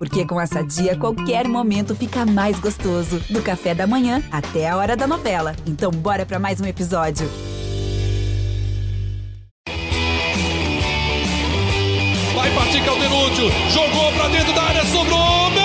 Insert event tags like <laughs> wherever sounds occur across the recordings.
Porque com essa dia, qualquer momento fica mais gostoso. Do café da manhã até a hora da novela. Então, bora para mais um episódio. Vai partir Caldenúncio. Jogou pra dentro da área, sobrou.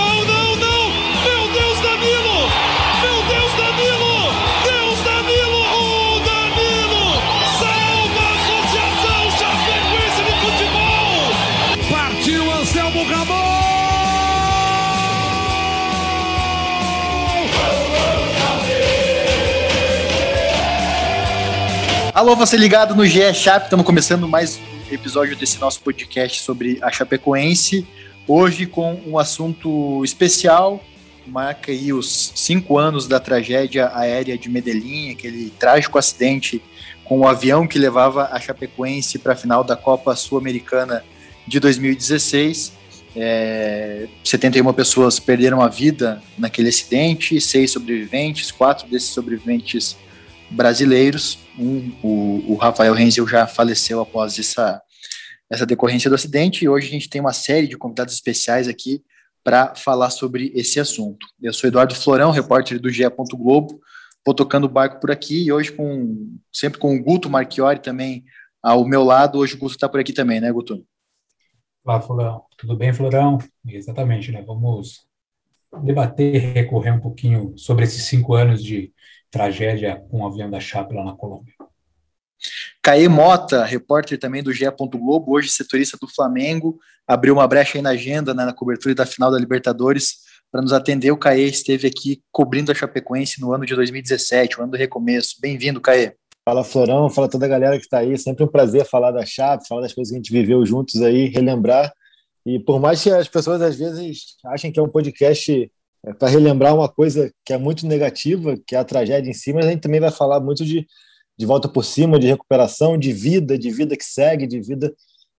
Alô, você ligado no GE Chap, estamos começando mais um episódio desse nosso podcast sobre a Chapecoense. Hoje com um assunto especial, marca aí os cinco anos da tragédia aérea de Medellín, aquele trágico acidente com o avião que levava a Chapecoense para a final da Copa Sul-Americana de 2016. É, 71 pessoas perderam a vida naquele acidente, seis sobreviventes, quatro desses sobreviventes brasileiros. Um, o, o, Rafael Renzel já faleceu após essa, essa decorrência do acidente e hoje a gente tem uma série de convidados especiais aqui para falar sobre esse assunto. Eu sou Eduardo Florão, repórter do GE. Globo, vou tocando o barco por aqui e hoje com sempre com o Guto Marchiori também ao meu lado. Hoje o Guto está por aqui também, né, Guto? Olá, Florão. Tudo bem, Florão? Exatamente, né? Vamos debater, recorrer um pouquinho sobre esses cinco anos de tragédia com o avião da Chape lá na Colômbia. Caê Mota, repórter também do GE. Globo, hoje setorista do Flamengo, abriu uma brecha aí na agenda, né, na cobertura da final da Libertadores, para nos atender. O Caê esteve aqui cobrindo a Chapecoense no ano de 2017, o ano do recomeço. Bem-vindo, Caê. Fala Florão, fala toda a galera que está aí. Sempre um prazer falar da Chape, falar das coisas que a gente viveu juntos aí, relembrar. E por mais que as pessoas às vezes achem que é um podcast é, para relembrar uma coisa que é muito negativa, que é a tragédia em si, mas a gente também vai falar muito de, de volta por cima, de recuperação, de vida, de vida que segue, de vida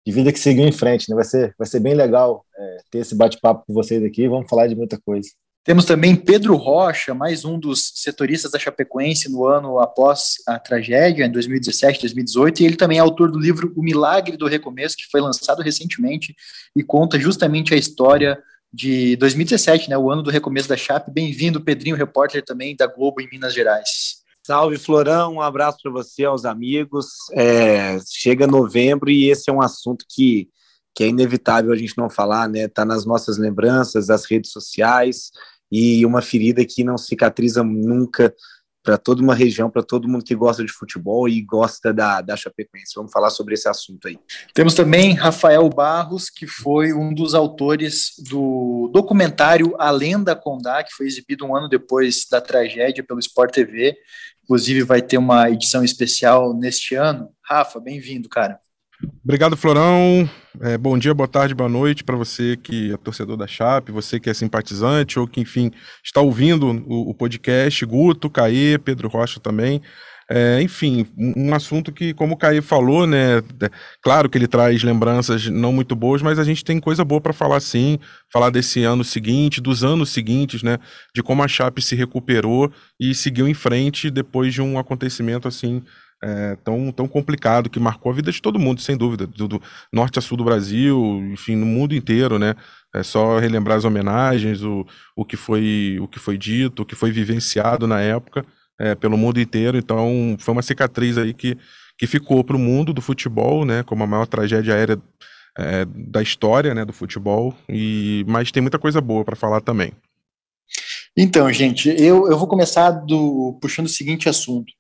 de vida que seguiu em frente. Né? Vai, ser, vai ser bem legal é, ter esse bate-papo com vocês aqui. Vamos falar de muita coisa. Temos também Pedro Rocha, mais um dos setoristas da Chapecoense no ano após a tragédia, em 2017, 2018, e ele também é autor do livro O Milagre do Recomeço, que foi lançado recentemente e conta justamente a história de 2017, né, o ano do recomeço da Chape. Bem-vindo, Pedrinho, repórter também da Globo em Minas Gerais. Salve, Florão, um abraço para você, aos amigos. É, chega novembro e esse é um assunto que, que é inevitável a gente não falar, né? Está nas nossas lembranças, das redes sociais e uma ferida que não cicatriza nunca para toda uma região, para todo mundo que gosta de futebol e gosta da, da Chapecoense. Vamos falar sobre esse assunto aí. Temos também Rafael Barros, que foi um dos autores do documentário A Lenda Condá, que foi exibido um ano depois da tragédia pelo Sport TV. Inclusive, vai ter uma edição especial neste ano. Rafa, bem-vindo, cara. Obrigado, Florão. É, bom dia, boa tarde, boa noite para você que é torcedor da Chape, você que é simpatizante ou que, enfim, está ouvindo o, o podcast, Guto, Caê, Pedro Rocha também. É, enfim, um, assunto que, como o Caê falou, né? É, claro que ele traz lembranças não muito boas, mas a gente tem coisa boa para falar sim, falar desse ano seguinte, dos anos seguintes, né? De como a Chape se recuperou e seguiu em frente depois de um acontecimento assim é, tão, tão complicado que marcou a vida de todo mundo, sem dúvida, do, do, norte a sul do Brasil, enfim, no mundo inteiro, né? É só relembrar as homenagens, o, o, que, foi, o que foi dito, o que foi vivenciado na época é, pelo mundo inteiro. Então, foi uma cicatriz aí que, que ficou para o mundo do futebol, né? Como a maior tragédia aérea é, da história, né? Do futebol. E mas tem muita coisa boa para falar também. Então, gente, eu, eu vou começar do, puxando o seguinte assunto.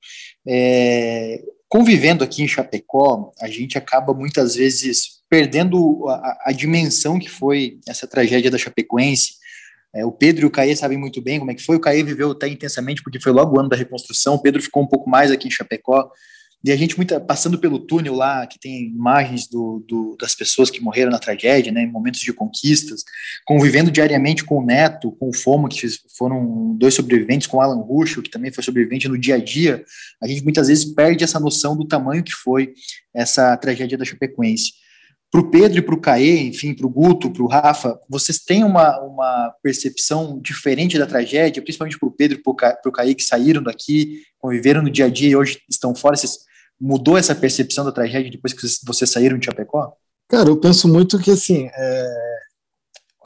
É, convivendo aqui em Chapecó, a gente acaba muitas vezes perdendo a, a dimensão que foi essa tragédia da Chapecoense. É, o Pedro e o Caê sabem muito bem como é que foi. O Caê viveu até intensamente, porque foi logo o ano da reconstrução. O Pedro ficou um pouco mais aqui em Chapecó. E a gente muita, passando pelo túnel lá, que tem imagens do, do, das pessoas que morreram na tragédia, né, em momentos de conquistas, convivendo diariamente com o Neto, com o Fomo, que foram dois sobreviventes, com o Alan Ruschel, que também foi sobrevivente no dia a dia, a gente muitas vezes perde essa noção do tamanho que foi essa tragédia da Chapecoense. Para o Pedro e para o Caê, enfim, para o Guto, para o Rafa, vocês têm uma, uma percepção diferente da tragédia, principalmente para o Pedro e para o Caê, que saíram daqui, conviveram no dia a dia e hoje estão fora, vocês mudou essa percepção da tragédia depois que vocês saíram de Chapecó? Cara, eu penso muito que, assim, é...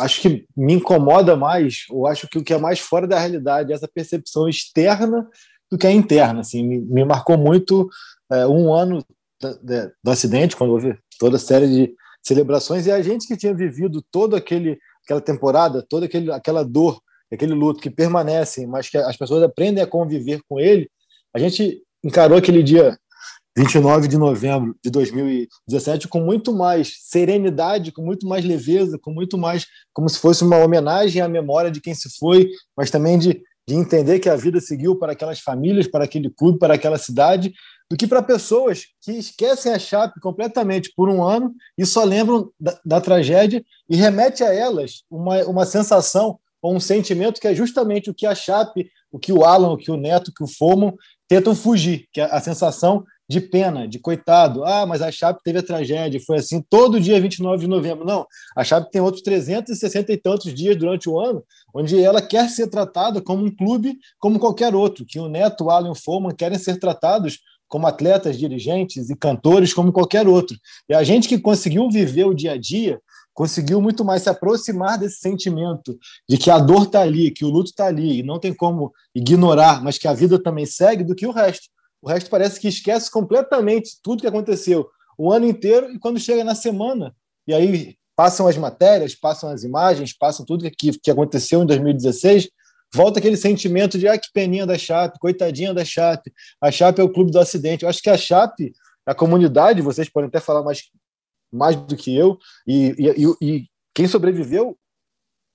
acho que me incomoda mais, ou acho que o que é mais fora da realidade é essa percepção externa do que é interna. Assim, me, me marcou muito é, um ano do, do acidente, quando houve toda série de celebrações, e a gente que tinha vivido toda aquele, aquela temporada, toda aquele, aquela dor, aquele luto que permanecem, mas que as pessoas aprendem a conviver com ele, a gente encarou aquele dia 29 de novembro de 2017 com muito mais serenidade, com muito mais leveza, com muito mais como se fosse uma homenagem à memória de quem se foi, mas também de, de entender que a vida seguiu para aquelas famílias, para aquele clube, para aquela cidade, do que para pessoas que esquecem a Chape completamente por um ano e só lembram da, da tragédia e remete a elas uma, uma sensação ou um sentimento que é justamente o que a Chape, o que o Alan, o que o Neto, o que o Fomo tentam fugir, que é a sensação de pena, de coitado. Ah, mas a Chape teve a tragédia, foi assim todo dia 29 de novembro. Não, a Chape tem outros 360 e tantos dias durante o ano, onde ela quer ser tratada como um clube como qualquer outro, que o Neto, o Alan e o Foman querem ser tratados como atletas, dirigentes e cantores como qualquer outro. E a gente que conseguiu viver o dia a dia, conseguiu muito mais se aproximar desse sentimento de que a dor está ali, que o luto está ali, e não tem como ignorar, mas que a vida também segue, do que o resto. O resto parece que esquece completamente tudo que aconteceu o ano inteiro e quando chega na semana, e aí passam as matérias, passam as imagens, passam tudo que, que aconteceu em 2016, volta aquele sentimento de ah, que peninha da Chape, coitadinha da Chape, a Chape é o clube do acidente. Eu acho que a Chape, a comunidade, vocês podem até falar mais, mais do que eu, e, e, e quem sobreviveu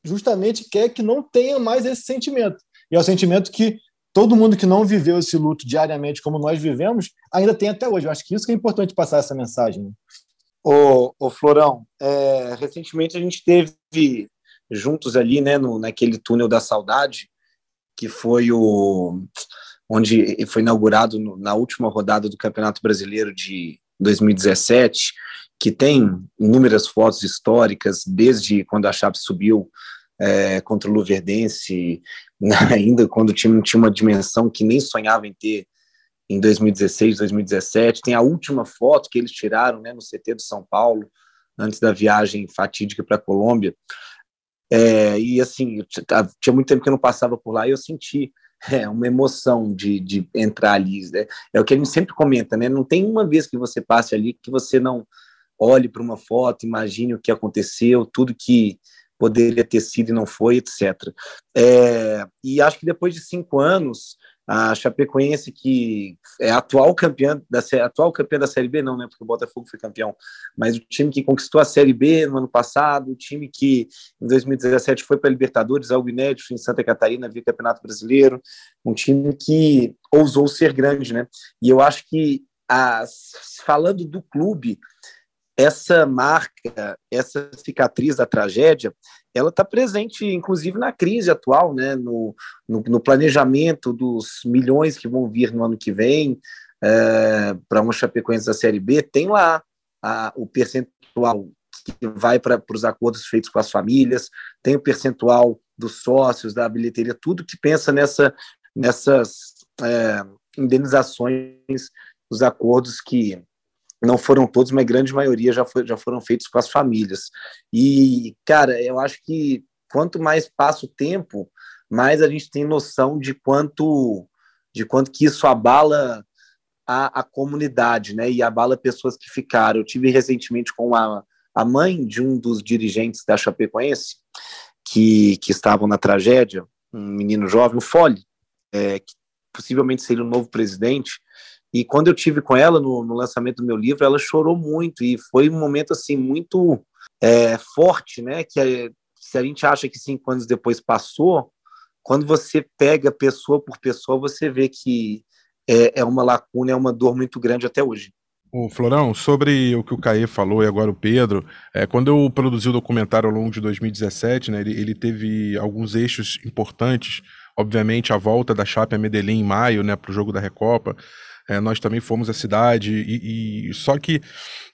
justamente quer que não tenha mais esse sentimento. E é o sentimento que todo mundo que não viveu esse luto diariamente como nós vivemos, ainda tem até hoje. Eu acho que isso que é importante passar essa mensagem. Né? Ô, ô Florão, é, recentemente a gente teve juntos ali, né, no, naquele túnel da saudade, que foi o onde foi inaugurado no, na última rodada do Campeonato Brasileiro de 2017, que tem inúmeras fotos históricas desde quando a Chape subiu é, contra o Luverdense, <laughs> ainda quando o time tinha uma dimensão que nem sonhava em ter em 2016, 2017. Tem a última foto que eles tiraram né, no CT do São Paulo, antes da viagem fatídica para a Colômbia. É, e assim, tinha muito tempo que eu não passava por lá e eu senti é, uma emoção de, de entrar ali. Né? É o que gente sempre comenta, né? Não tem uma vez que você passe ali que você não olhe para uma foto, imagine o que aconteceu, tudo que poderia ter sido e não foi, etc. É, e acho que depois de cinco anos, a Chapecoense, que é atual campeã da atual campeã da Série B, não, né? Porque o Botafogo foi campeão, mas o time que conquistou a Série B no ano passado, o time que em 2017 foi para a Libertadores, algo inédito em Santa Catarina, via Campeonato Brasileiro, um time que ousou ser grande, né? E eu acho que, as, falando do clube, essa marca, essa cicatriz da tragédia, ela está presente, inclusive, na crise atual, né? no, no, no, planejamento dos milhões que vão vir no ano que vem é, para uma Chapecoense da Série B, tem lá a, o percentual que vai para os acordos feitos com as famílias, tem o percentual dos sócios, da bilheteria, tudo que pensa nessa, nessas é, indenizações, os acordos que não foram todos, mas grande maioria já, foi, já foram feitos com as famílias. E, cara, eu acho que quanto mais passa o tempo, mais a gente tem noção de quanto de quanto que isso abala a, a comunidade, né? E abala pessoas que ficaram. Eu tive recentemente com a, a mãe de um dos dirigentes da Chapecoense que, que estavam na tragédia, um menino jovem, o Fole, é, que possivelmente seria o novo presidente. E quando eu tive com ela no, no, lançamento do meu livro, ela chorou muito e foi um momento assim muito é, forte, né? Que é, se a gente acha que cinco anos depois passou, quando você pega pessoa por pessoa, você vê que é, é uma lacuna, é uma dor muito grande até hoje. O Florão, sobre o que o Caê falou e agora o Pedro, é, quando eu produzi o documentário ao longo de 2017, né, ele, ele teve alguns eixos importantes, obviamente a volta da Chape a Medellín em maio, né, para o jogo da Recopa, é, nós também fomos à cidade, e, e, só que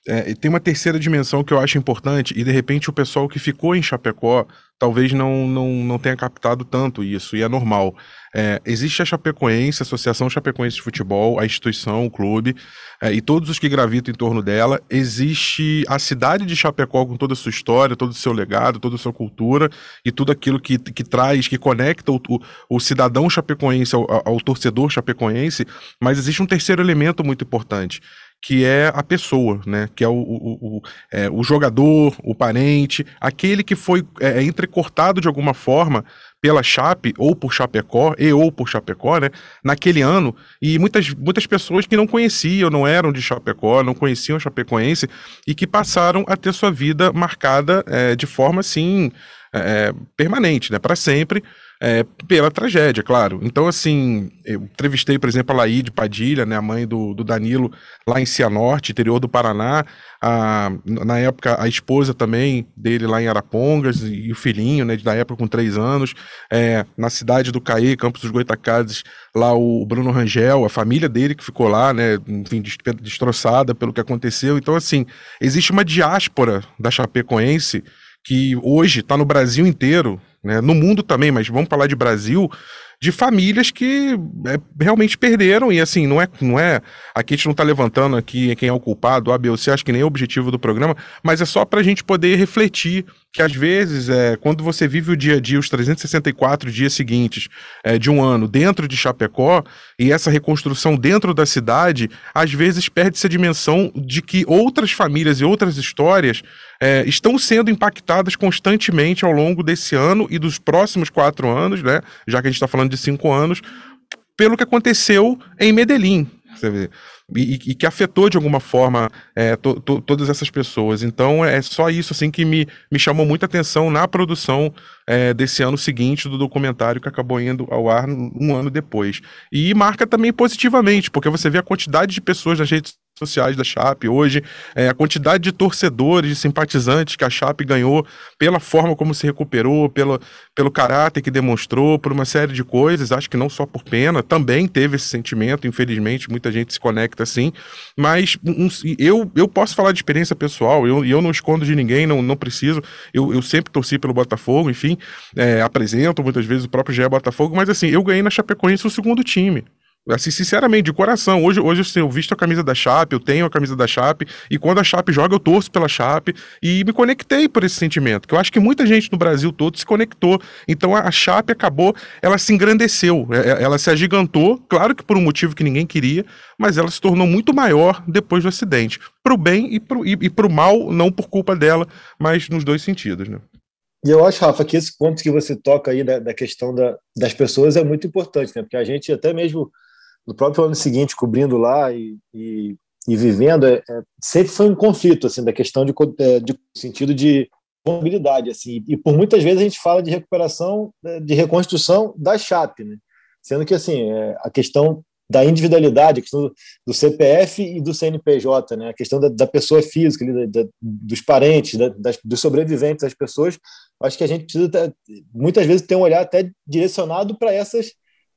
é, tem uma terceira dimensão que eu acho importante, e de repente o pessoal que ficou em Chapecó talvez não, não, não tenha captado tanto isso, e é normal. É, existe a Chapecoense, a Associação Chapecoense de Futebol, a instituição, o clube, é, e todos os que gravitam em torno dela. Existe a cidade de Chapecó com toda a sua história, todo o seu legado, toda a sua cultura e tudo aquilo que, que traz, que conecta o, o, o cidadão chapecoense ao, ao torcedor chapecoense, mas existe um terceiro elemento muito importante, que é a pessoa, né? Que é o, o, o, é, o jogador, o parente, aquele que foi é, é, entrecortado de alguma forma pela Chape ou por Chapecó, e ou por Chapecó, né? Naquele ano, e muitas, muitas pessoas que não conheciam, não eram de Chapecó, não conheciam Chapecoense, e que passaram a ter sua vida marcada é, de forma assim é, permanente, né? Para sempre é, pela tragédia, claro. Então, assim, eu entrevistei, por exemplo, a Laíde Padilha, né, a mãe do, do Danilo, lá em Cianorte, interior do Paraná. A, na época, a esposa também dele lá em Arapongas, e, e o filhinho, né, da época com três anos. É, na cidade do Caí, Campos dos Goitacazes, lá o Bruno Rangel, a família dele que ficou lá, né, enfim, destroçada pelo que aconteceu. Então, assim, existe uma diáspora da Chapecoense que hoje está no Brasil inteiro, né, no mundo também, mas vamos falar de Brasil, de famílias que é, realmente perderam, e assim, não é, não é. Aqui a gente não está levantando aqui quem é o culpado, A, B ou C, acho que nem é o objetivo do programa, mas é só para a gente poder refletir que às vezes, é, quando você vive o dia a dia, os 364 dias seguintes é, de um ano dentro de Chapecó, e essa reconstrução dentro da cidade, às vezes perde-se a dimensão de que outras famílias e outras histórias é, estão sendo impactadas constantemente ao longo desse ano e dos próximos quatro anos, né? Já que a gente está falando de cinco anos, pelo que aconteceu em Medellín. E, e, que afetou de alguma forma é, to, to, todas essas pessoas. Então é só isso assim que me, me chamou muita atenção na produção é, desse ano seguinte do documentário que acabou indo ao ar um ano depois. E marca também positivamente, porque você vê a quantidade de pessoas nas redes sociais da Chape hoje, é, a quantidade de torcedores, de simpatizantes que a Chape ganhou pela forma como se recuperou, pelo, pelo caráter que demonstrou, por uma série de coisas, acho que não só por pena, também teve esse sentimento, infelizmente, muita gente se conecta assim, mas um, eu, eu posso falar de experiência pessoal, eu, eu não escondo de ninguém, não, não preciso, eu, eu sempre torci pelo Botafogo, enfim, é, apresento muitas vezes o próprio Gé Botafogo, mas assim, eu ganhei na Chapecoense o segundo time. Assim, sinceramente, de coração. Hoje, hoje assim, eu visto a camisa da Chape, eu tenho a camisa da Chape, e quando a Chape joga, eu torço pela Chape, e me conectei por esse sentimento, que eu acho que muita gente no Brasil todo se conectou. Então a, a Chape acabou, ela se engrandeceu, é, é, ela se agigantou, claro que por um motivo que ninguém queria, mas ela se tornou muito maior depois do acidente. Pro bem e pro, e, e pro mal, não por culpa dela, mas nos dois sentidos, né? E eu acho, Rafa, que esse ponto que você toca aí da, da questão da, das pessoas é muito importante, né? Porque a gente até mesmo no próprio ano seguinte, cobrindo lá e, e, e vivendo, é, é, sempre foi um conflito, assim, da questão de, é, de sentido de mobilidade, assim, e por muitas vezes a gente fala de recuperação, é, de reconstrução da Chape, né? Sendo que, assim, é, a questão da individualidade, a questão do CPF e do CNPJ, né? a questão da, da pessoa física, da, da, dos parentes, das, dos sobreviventes, das pessoas, acho que a gente precisa muitas vezes ter um olhar até direcionado para essas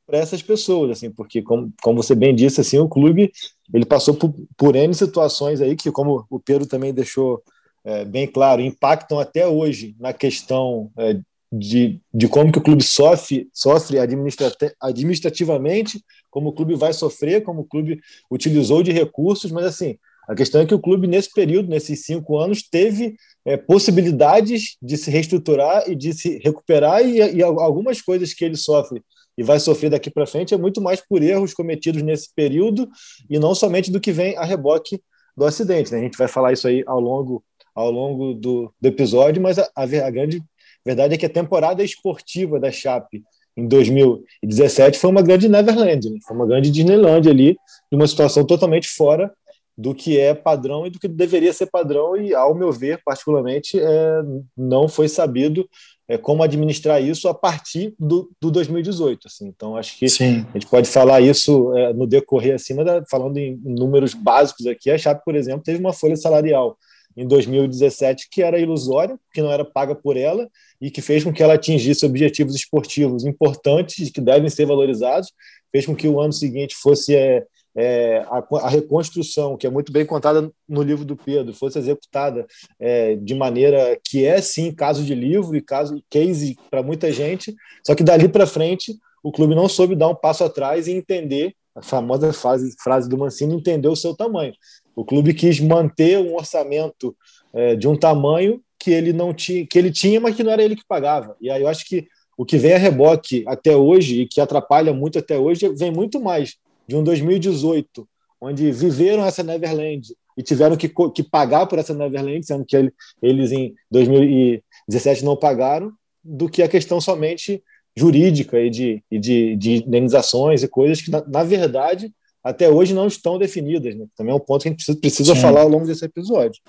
para essas pessoas, assim, porque como, como você bem disse, assim, o clube ele passou por, por N situações aí que, como o Pedro também deixou é, bem claro, impactam até hoje na questão é, de, de como que o clube sofre, sofre administrativamente, como o clube vai sofrer, como o clube utilizou de recursos, mas assim, a questão é que o clube, nesse período, nesses cinco anos, teve é, possibilidades de se reestruturar e de se recuperar, e, e algumas coisas que ele sofre e vai sofrer daqui para frente é muito mais por erros cometidos nesse período e não somente do que vem a reboque do acidente. Né? A gente vai falar isso aí ao longo, ao longo do, do episódio, mas a, a, grande verdade é que a temporada esportiva da Chape em 2017 foi uma grande Neverland, né? foi uma grande Disneyland ali, uma situação totalmente fora do que é padrão e do que deveria ser padrão e, ao meu ver, particularmente, é, não foi sabido é, como administrar isso a partir do, do 2018. Assim. Então, acho que Sim. a gente pode falar isso é, no decorrer acima, da, falando em, em números básicos aqui. A Chape, por exemplo, teve uma folha salarial em 2017 que era ilusória, que não era paga por ela e que fez com que ela atingisse objetivos esportivos importantes que devem ser valorizados, fez com que o ano seguinte fosse é, é, a, a, reconstrução, que é muito bem contada no livro do Pedro, fosse executada é, de maneira que é sim caso de livro e caso case para muita gente, só que dali para frente o clube não soube dar um passo atrás e entender a famosa frase, frase do Mancini, entender o seu tamanho. O clube quis manter um orçamento é, de um tamanho que ele não tinha, que ele tinha, mas que não era ele que pagava. E aí eu acho que o que vem a reboque até hoje e que atrapalha muito até hoje vem muito mais de um 2018, onde viveram essa Neverland e tiveram que, que pagar por essa Neverland, sendo que ele, eles em 2017 não pagaram, do que a questão somente jurídica e de, e de, de indenizações e coisas que, na, na, verdade, até hoje não estão definidas. Né? Também é um ponto que a gente precisa, precisa falar ao longo desse episódio.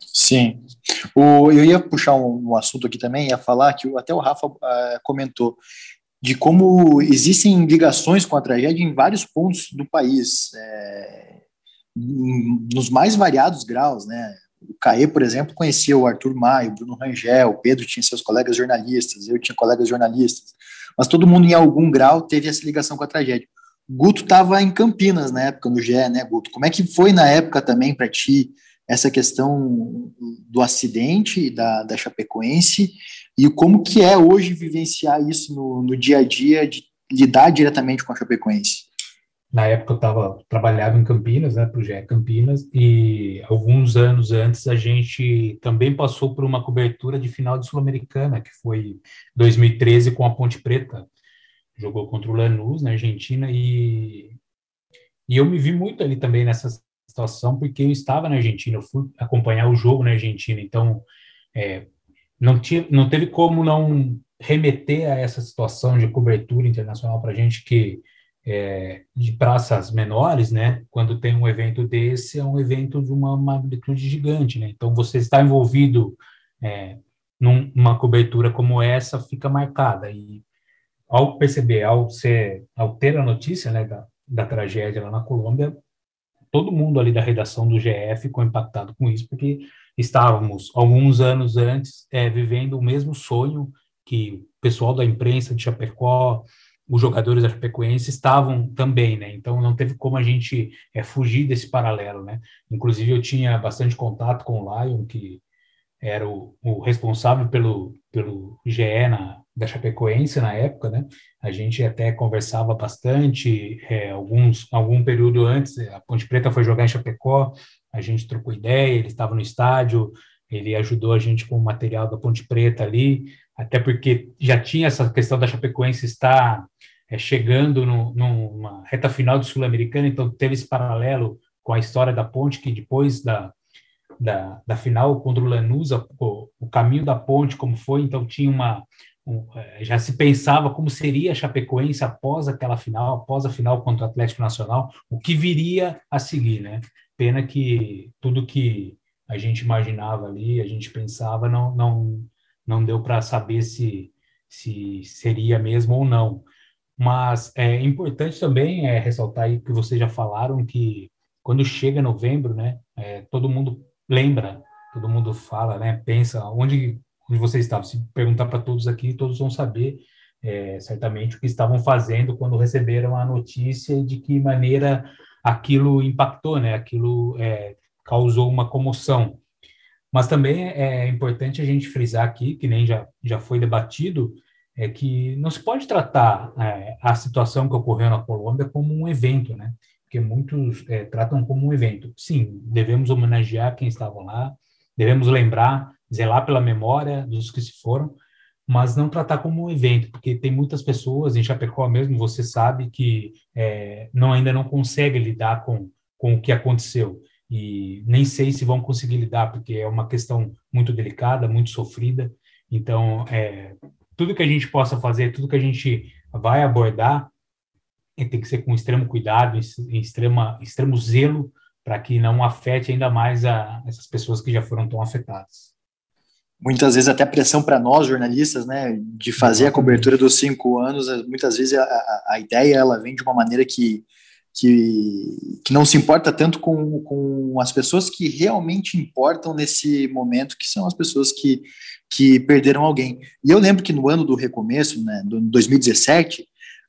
Sim. O, eu ia puxar um, um, assunto aqui também, ia falar que até o Rafa uh, comentou de como existem ligações com a tragédia em vários pontos do país, é, nos mais variados graus, né? O Caê, por exemplo, conhecia o Arthur Maio, o Bruno Rangel, o Pedro tinha seus colegas jornalistas, eu tinha colegas jornalistas, mas todo mundo em algum grau teve essa ligação com a tragédia. Guto estava em Campinas na época, no GE, né, Guto? Como é que foi na época também para ti essa questão do acidente da, da Chapecoense e como que é hoje vivenciar isso no, no dia a dia, de lidar diretamente com a Chapecoense? Na época eu tava, trabalhava em Campinas, né, para o GE Campinas, e alguns anos antes a gente também passou por uma cobertura de final de Sul-Americana, que foi 2013 com a Ponte Preta. Jogou contra o Lanús, na Argentina, e, e eu me vi muito ali também nessa situação, porque eu estava na Argentina, eu fui acompanhar o jogo na Argentina, então é, não, tinha, não teve como não remeter a essa situação de cobertura internacional para gente que é, de praças menores, né? Quando tem um evento desse, é um evento de uma magnitude gigante, né? Então, você está envolvido é, num, numa cobertura como essa, fica marcada. E ao perceber, ao, ser, ao ter a notícia né, da, da tragédia lá na Colômbia, todo mundo ali da redação do GF ficou impactado com isso, porque estávamos, alguns anos antes, é, vivendo o mesmo sonho que o pessoal da imprensa de Chapecó, os jogadores da Chapecoense estavam também, né? Então não teve como a gente é, fugir desse paralelo, né? Inclusive eu tinha bastante contato com o Lion, que era o, o responsável pelo, pelo GE na, da Chapecoense na época, né? A gente até conversava bastante, é, alguns, algum período antes, a Ponte Preta foi jogar em Chapecó, a gente trocou ideia, ele estava no estádio, ele ajudou a gente com o material da Ponte Preta ali, até porque já tinha essa questão da Chapecoense estar é, chegando no, numa reta final do Sul-Americano, então teve esse paralelo com a história da Ponte, que depois da, da, da final contra o Lanús, o, o caminho da Ponte, como foi, então tinha uma, um, é, já se pensava como seria a Chapecoense após aquela final, após a final contra o Atlético Nacional, o que viria a seguir, né? Pena que tudo que a gente imaginava ali, a gente pensava, não, não, não deu para saber se, se seria mesmo ou não. Mas é importante também é, ressaltar aí que vocês já falaram que quando chega novembro, né, é, todo mundo lembra, todo mundo fala, né, pensa onde, onde você estava. Se perguntar para todos aqui, todos vão saber é, certamente o que estavam fazendo quando receberam a notícia e de que maneira aquilo impactou, né? Aquilo é, causou uma comoção. Mas também é importante a gente frisar aqui, que nem já, já foi debatido, é que não se pode tratar é, a situação que ocorreu na Colômbia como um evento, né? Porque muitos é, tratam como um evento. Sim, devemos homenagear quem estava lá, devemos lembrar, zelar pela memória dos que se foram, mas não tratar como um evento, porque tem muitas pessoas em Chapecó mesmo, você sabe que é, não ainda não conseguem lidar com, com o que aconteceu e nem sei se vão conseguir lidar, porque é uma questão muito delicada, muito sofrida. Então, é, tudo que a gente possa fazer, tudo que a gente vai abordar, tem que ser com extremo cuidado, em extrema, extremo zelo, para que não afete ainda mais a, essas pessoas que já foram tão afetadas muitas vezes até pressão para nós jornalistas, né, de fazer a cobertura dos cinco anos. Muitas vezes a, a, ideia ela vem de uma maneira que, que, que não se importa tanto com, com as pessoas que realmente importam nesse momento, que são as pessoas que, que perderam alguém. E eu lembro que no ano do recomeço, né, do 2017,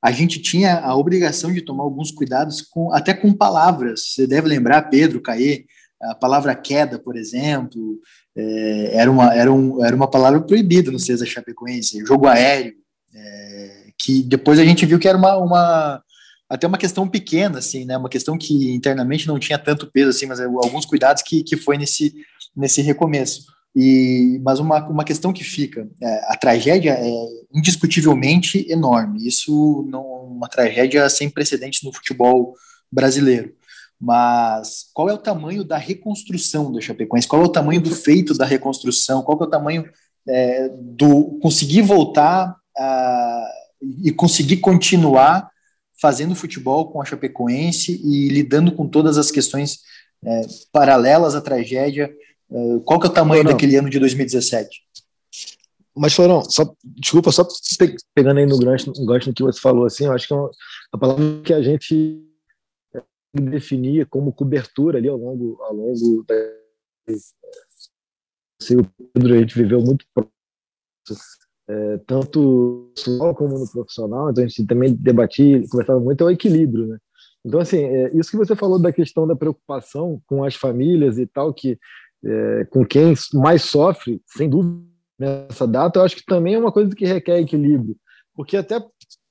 a gente tinha a obrigação de tomar alguns cuidados com, até com palavras. Você deve lembrar, Pedro, Caê, a palavra queda, por exemplo, é, era, uma, era, um, era uma palavra proibida no César Chapecoense, jogo aéreo, é, que depois a gente viu que era uma, uma até uma questão pequena, assim, né, uma questão que internamente não tinha tanto peso, assim, mas alguns cuidados que, que foi nesse, nesse recomeço. E, mas uma, uma questão que fica, é, a tragédia é indiscutivelmente enorme, isso não uma tragédia sem precedentes no futebol brasileiro. Mas qual é o tamanho da reconstrução do Chapecoense? Qual é o tamanho do feito da reconstrução? Qual é o tamanho é, do conseguir voltar a, e conseguir continuar fazendo futebol com a Chapecoense e lidando com todas as questões é, paralelas à tragédia. É, qual que é o tamanho Florão, daquele ano de 2017? Mas, Florão, só, desculpa, só pegando aí no gancho, no gancho que você falou, assim, eu acho que é uma, a palavra que a gente definia como cobertura ali ao longo, ao longo da. Assim, o Pedro, a gente viveu muito é, tanto pessoal como no profissional, então a gente também debatia, conversava muito, é o equilíbrio, né? Então, assim, é, isso que você falou da questão da preocupação com as famílias e tal, que é, com quem mais sofre, sem dúvida, nessa data, eu acho que também é uma coisa que requer equilíbrio, porque até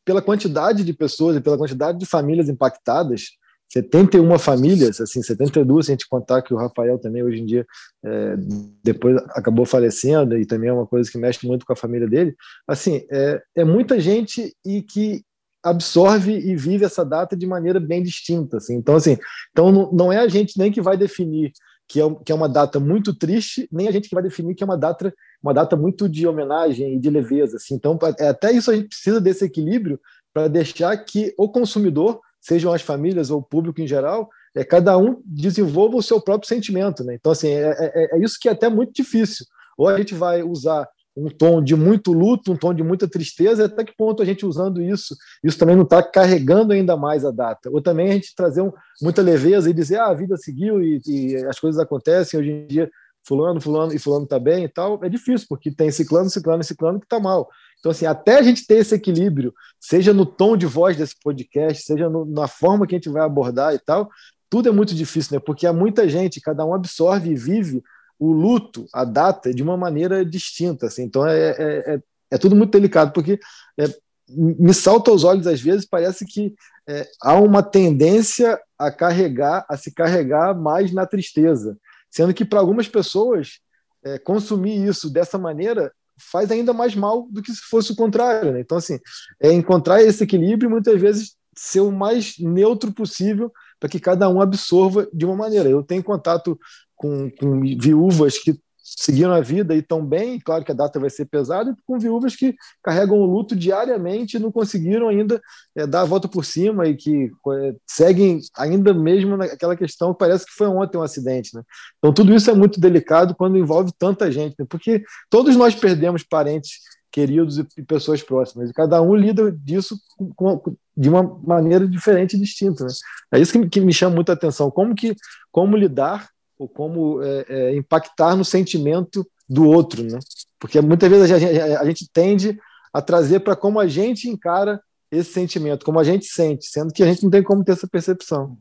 pela quantidade de pessoas e pela quantidade de famílias impactadas, 71 famílias, assim, 72, se a gente contar que o Rafael também hoje em dia é, depois acabou falecendo e também é uma coisa que mexe muito com a família dele. Assim, é, é muita gente e que absorve e vive essa data de maneira bem distinta, assim. Então, assim, então não, não é a gente nem que vai definir que é, que é uma data muito triste, nem a gente que vai definir que é uma data, uma data muito de homenagem e de leveza, assim. Então, é, até isso a gente precisa desse equilíbrio para deixar que o consumidor sejam as famílias ou o público em geral, é, cada um desenvolva o seu próprio sentimento. Né? Então, assim, é, é, é isso que é até muito difícil. Ou a gente vai usar um tom de muito luto, um tom de muita tristeza, até que ponto a gente usando isso, isso também não está carregando ainda mais a data. Ou também a gente trazer um, muita leveza e dizer, ah, a vida seguiu e, e, as coisas acontecem, hoje em dia fulano, fulano e fulano está bem e tal, é difícil, porque tem ciclano, ciclano e ciclano que está mal. Então, assim, até a gente ter esse equilíbrio, seja no tom de voz desse podcast, seja no, na forma que a gente vai abordar e tal, tudo é muito difícil, né? Porque há muita gente, cada um absorve e vive o luto, a data, de uma maneira distinta. Assim. Então, é, é, é, é tudo muito delicado, porque é, me salta aos olhos, às vezes, parece que é, há uma tendência a carregar, a se carregar mais na tristeza, sendo que para algumas pessoas é, consumir isso dessa maneira faz ainda mais mal do que se fosse o contrário. Né? Então, assim, é encontrar esse equilíbrio e muitas vezes ser o mais neutro possível para que cada um absorva de uma maneira. Eu tenho contato com, com viúvas que seguiram a vida e estão bem, claro que a data vai ser pesada, e com viúvas que carregam o luto diariamente e não conseguiram ainda é, dar a volta por cima e que é, seguem ainda mesmo naquela questão, parece que foi ontem um acidente. Né? Então, tudo isso é muito delicado quando envolve tanta gente, né? porque todos nós perdemos parentes queridos e pessoas próximas, e cada um lida disso com, com, de uma maneira diferente e distinta. Né? É isso que que me chama muita atenção, como, que, como lidar ou como é, é, impactar no sentimento do outro, né? Porque muitas vezes a gente, a gente tende a trazer para como a gente encara esse sentimento, como a gente sente, sendo que a gente não tem como ter essa percepção.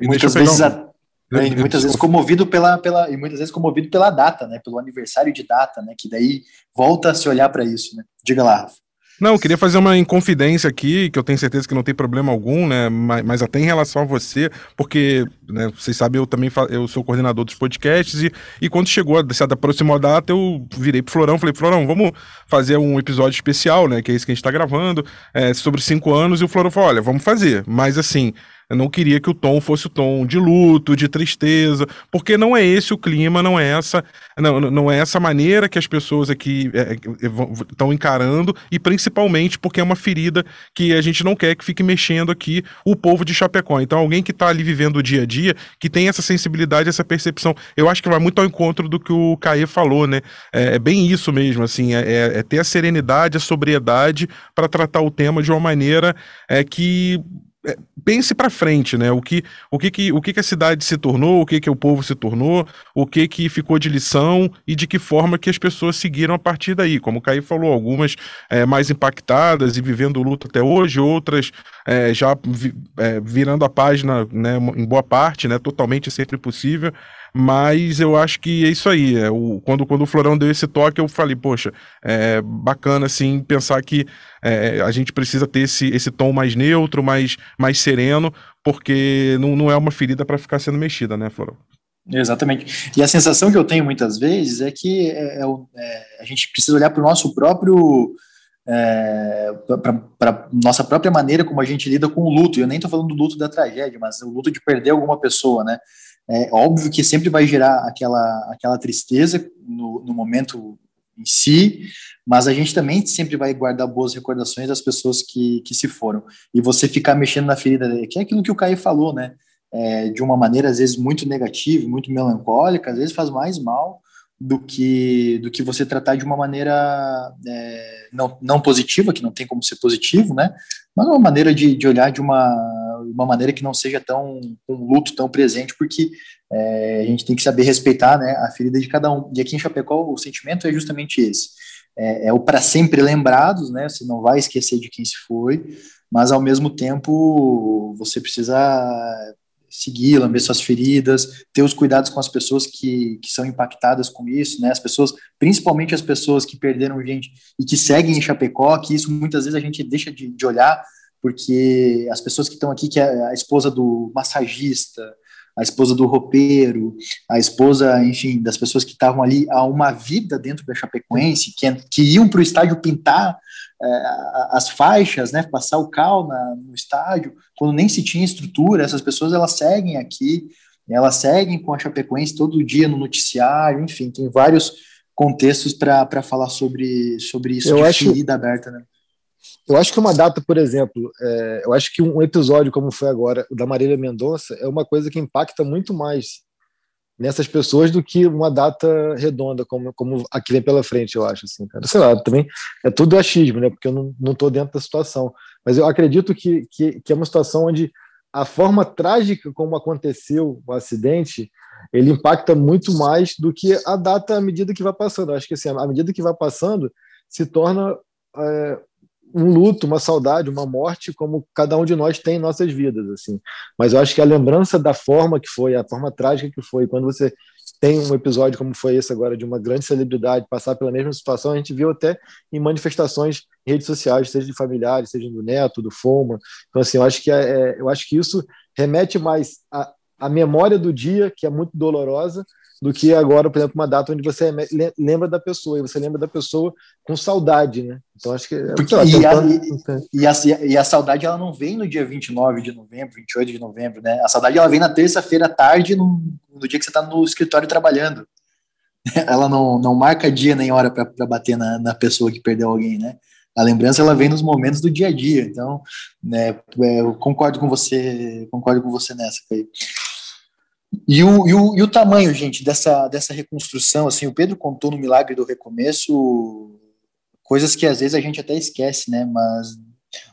E muitas vezes, a, né, muitas vezes comovido pela, pela, e muitas vezes comovido pela data, né? Pelo aniversário de data, né? Que daí volta a se olhar para isso, né? Diga lá, Rafa. Não, eu queria fazer uma inconfidência aqui, que eu tenho certeza que não tem problema algum, né? Mas, mas até em relação a você, porque, né, vocês sabem, eu também eu sou coordenador dos podcasts, e, e quando chegou, a, se aproximou a data, eu virei pro Florão, falei, Florão, vamos fazer um episódio especial, né? Que é isso que a gente tá gravando, é, sobre cinco anos, e o Florão falou, olha, vamos fazer, mas assim, eu não queria que o tom fosse o tom de luto, de tristeza, porque não é esse o clima, não é essa, não, não é essa maneira que as pessoas aqui estão é, é encarando, e principalmente porque é uma ferida que a gente não quer que fique mexendo aqui o povo de Chapecó. Então, alguém que está ali vivendo o dia a dia, que tem essa sensibilidade, essa percepção, eu acho que vai muito ao encontro do que o Caê falou, né? É, é bem isso mesmo, assim, é, é, é ter a serenidade, a sobriedade para tratar o tema de uma maneira é, que é, pense para frente, né? O que, o que, que, o que, que a cidade se tornou, o que, que o povo se tornou, o que, que ficou de lição e de que forma que as pessoas seguiram a partir daí. Como o Caí falou, algumas é, mais impactadas e vivendo o luto até hoje, outras é, já vi, é, virando a página, né, em boa parte, né? Totalmente sempre possível. Mas eu acho que é isso aí. É, o, quando, quando o Florão deu esse toque, eu falei, poxa, é bacana assim pensar que é, a gente precisa ter esse, esse tom mais neutro, mais, mais sereno, porque não, não é uma ferida para ficar sendo mexida, né, Florão? Exatamente. E a sensação que eu tenho muitas vezes é que é, é, é a gente precisa olhar para o nosso próprio. É, para nossa própria maneira como a gente lida com o luto. Eu nem estou falando do luto da tragédia, mas o luto de perder alguma pessoa, né? É óbvio que sempre vai gerar aquela, aquela tristeza no, no momento em si, mas a gente também sempre vai guardar boas recordações das pessoas que, que se foram. E você ficar mexendo na ferida, que é aquilo que o Caio falou, né? É, de uma maneira, às vezes, muito negativa, muito melancólica, às vezes faz mais mal do que, do que você tratar de uma maneira é, não, não positiva, que não tem como ser positivo, né? Mas uma maneira de, de olhar de uma, uma maneira que não seja tão um luto tão presente, porque é, a gente tem que saber respeitar né, a ferida de cada um. E aqui em Chapecó o sentimento é justamente esse. É, é o para sempre lembrados, né? Você não vai esquecer de quem se foi, mas ao mesmo tempo você precisa seguir, lamber suas feridas, ter os cuidados com as pessoas que, que são impactadas com isso, né? As pessoas, principalmente as pessoas que perderam gente e que seguem em Chapecó, que isso muitas vezes a gente deixa de, de olhar, porque as pessoas que estão aqui, que é a esposa do massagista, a esposa do roupeiro, a esposa, enfim, das pessoas que estavam ali há uma vida dentro da Chapecoense, que, que iam para o estádio pintar é, as faixas, né, passar o cal na, no estádio, quando nem se tinha estrutura, essas pessoas elas seguem aqui, elas seguem com a Chapecoense todo dia no noticiário, enfim, tem vários contextos para falar sobre, sobre isso Eu de acho... ferida aberta, né? Eu acho que uma data, por exemplo, é, eu acho que um episódio como foi agora, o da Marília Mendonça, é uma coisa que impacta muito mais nessas pessoas do que uma data redonda, como, como a que vem pela frente, eu acho. Assim, cara. Sei lá, também é tudo achismo, né? Porque eu não estou dentro da situação. Mas eu acredito que, que, que é uma situação onde a forma trágica como aconteceu o acidente ele impacta muito mais do que a data à medida que vai passando. Eu acho que assim, à medida que vai passando, se torna é, um luto, uma saudade, uma morte, como cada um de nós tem em nossas vidas, assim. Mas eu acho que a lembrança da forma que foi, a forma trágica que foi, quando você tem um episódio como foi esse agora de uma grande celebridade passar pela mesma situação, a gente viu até em manifestações em redes sociais, seja de familiares, seja do neto, do Foma. Então assim, eu acho que é, é eu acho que isso remete mais à, à memória do dia, que é muito dolorosa, do que agora, por exemplo, uma data onde você lembra da pessoa, e você lembra da pessoa com saudade, né? Então acho que. É Porque, lá, e, a, e, a, e, a, saudade ela não vem no dia 29 de novembro, 28 de novembro, né? A saudade ela vem na terça-feira à tarde, no, no dia que você está no escritório trabalhando. <laughs> Ela não, não marca dia nem hora para bater na, na pessoa que perdeu alguém, né? A lembrança ela vem nos momentos do dia a dia. Então, né, é, eu concordo com você, concordo com você nessa, Caio. E o, e o, e o tamanho, gente, dessa, dessa reconstrução, assim, o Pedro contou no Milagre do Recomeço coisas que às vezes a gente até esquece, né, mas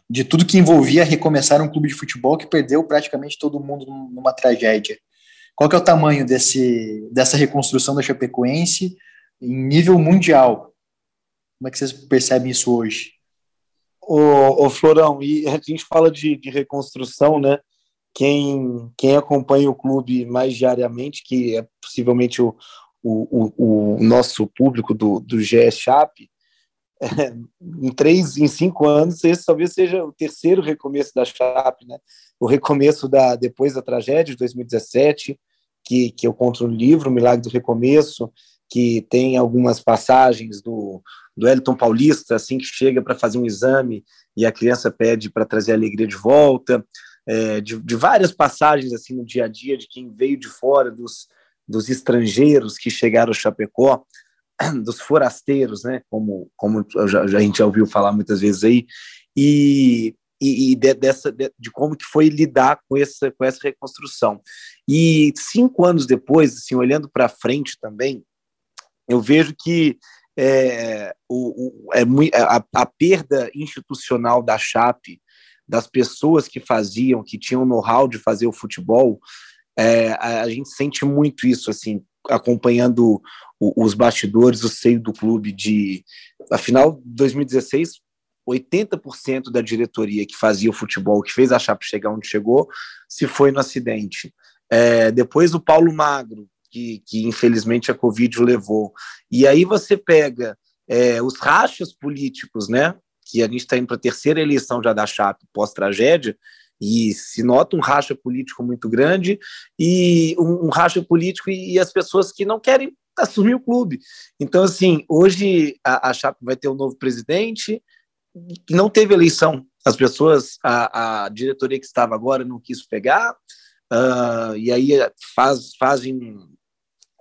de tudo que envolvia recomeçar um clube de futebol que perdeu praticamente todo mundo numa tragédia. Qual que é o tamanho desse, dessa reconstrução da Chapecoense em nível mundial? Como é que vocês percebem isso hoje? Ô, Florão, e a gente fala de, de reconstrução, né? Quem, quem acompanha o clube mais diariamente, que é possivelmente o, o, o, nosso público do, do GS Chape, é, em três, em cinco anos, esse talvez seja o terceiro recomeço da Chape, né? O recomeço da depois da tragédia de 2017, que, que eu conto no livro, o Milagre do Recomeço, que tem algumas passagens do, do Elton Paulista, assim que chega para fazer um exame e a criança pede para trazer a alegria de volta é, de, de, várias passagens assim no dia a dia de quem veio de fora, dos, dos estrangeiros que chegaram ao Chapecó, <clears throat> dos forasteiros, né? Como, como já, a gente já ouviu falar muitas vezes aí, e, e, e de, dessa, de, de, como que foi lidar com essa, com essa reconstrução. E cinco anos depois, assim, olhando para frente também, eu vejo que é, o, o, é, a, a perda institucional da Chape das pessoas que faziam, que tinham know-how de fazer o futebol, é, a, a, gente sente muito isso, assim, acompanhando o, os bastidores, o seio do clube de, afinal, 2016, 80% da diretoria que fazia o futebol, que fez a Chape chegar onde chegou, se foi no acidente. É, depois o Paulo Magro, que, que infelizmente a Covid levou. E aí você pega é, os rachas políticos, né? Que a gente está indo para a terceira eleição já da Chape pós-tragédia, e se nota um racha político muito grande e um, um racha político e, e, as pessoas que não querem assumir o clube. Então, assim, hoje a, a Chape vai ter um novo presidente, não teve eleição. As pessoas, a, a diretoria que estava agora não quis pegar, uh, e aí faz, fazem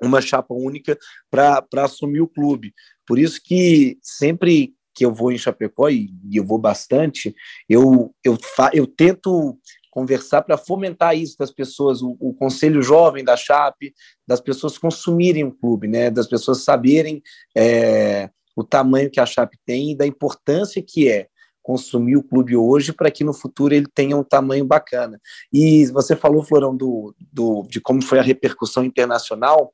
uma chapa única para assumir o clube. Por isso que sempre que eu vou em Chapecó, e, e eu vou bastante, eu, eu, fa, eu tento conversar para fomentar isso das pessoas, o, o, conselho jovem da Chape, das pessoas consumirem o clube, né, das pessoas saberem é, o tamanho que a Chape tem e da importância que é consumir o clube hoje para que no futuro ele tenha um tamanho bacana. E você falou, Florão, do, do, de como foi a repercussão internacional,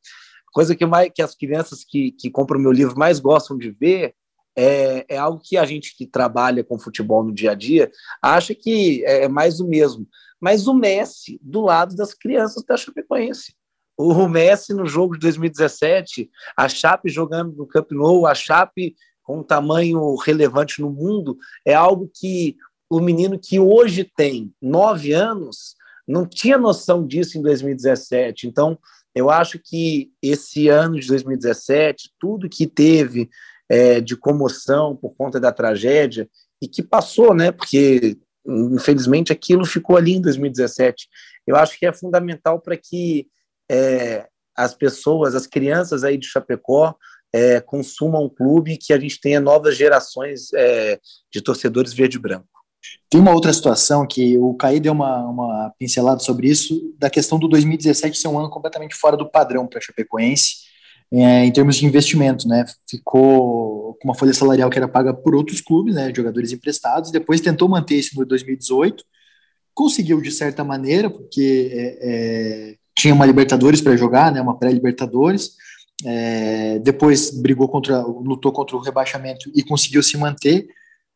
coisa que, mais, que as crianças que, que compram meu livro mais gostam de ver é, é algo que a gente que trabalha com futebol no dia a dia acha que é mais o mesmo. Mas o Messi do lado das crianças da Chapecoense. O Messi no jogo de 2017, a Chape jogando no Camp Nou, a Chape com um tamanho relevante no mundo, é algo que o menino que hoje tem nove anos não tinha noção disso em 2017. Então, eu acho que esse ano de 2017, tudo que teve é, de comoção por conta da tragédia, e que passou, né? Porque, infelizmente, aquilo ficou ali em 2017. Eu acho que é fundamental para que é, as pessoas, as crianças aí de Chapecó, é, consumam um clube que a gente tenha novas gerações é, de torcedores verde-branco. Tem uma outra situação que o Caí deu uma, uma pincelada sobre isso, da questão do 2017 ser um ano completamente fora do padrão para Chapecoense, é, em termos de investimento, né? Ficou com uma folha salarial que era paga por outros clubes, né? Jogadores emprestados, depois tentou manter isso no 2018, conseguiu de certa maneira, porque é, é, tinha uma Libertadores para jogar, né? Uma pré-Libertadores é, depois brigou contra, lutou contra o rebaixamento e conseguiu se manter,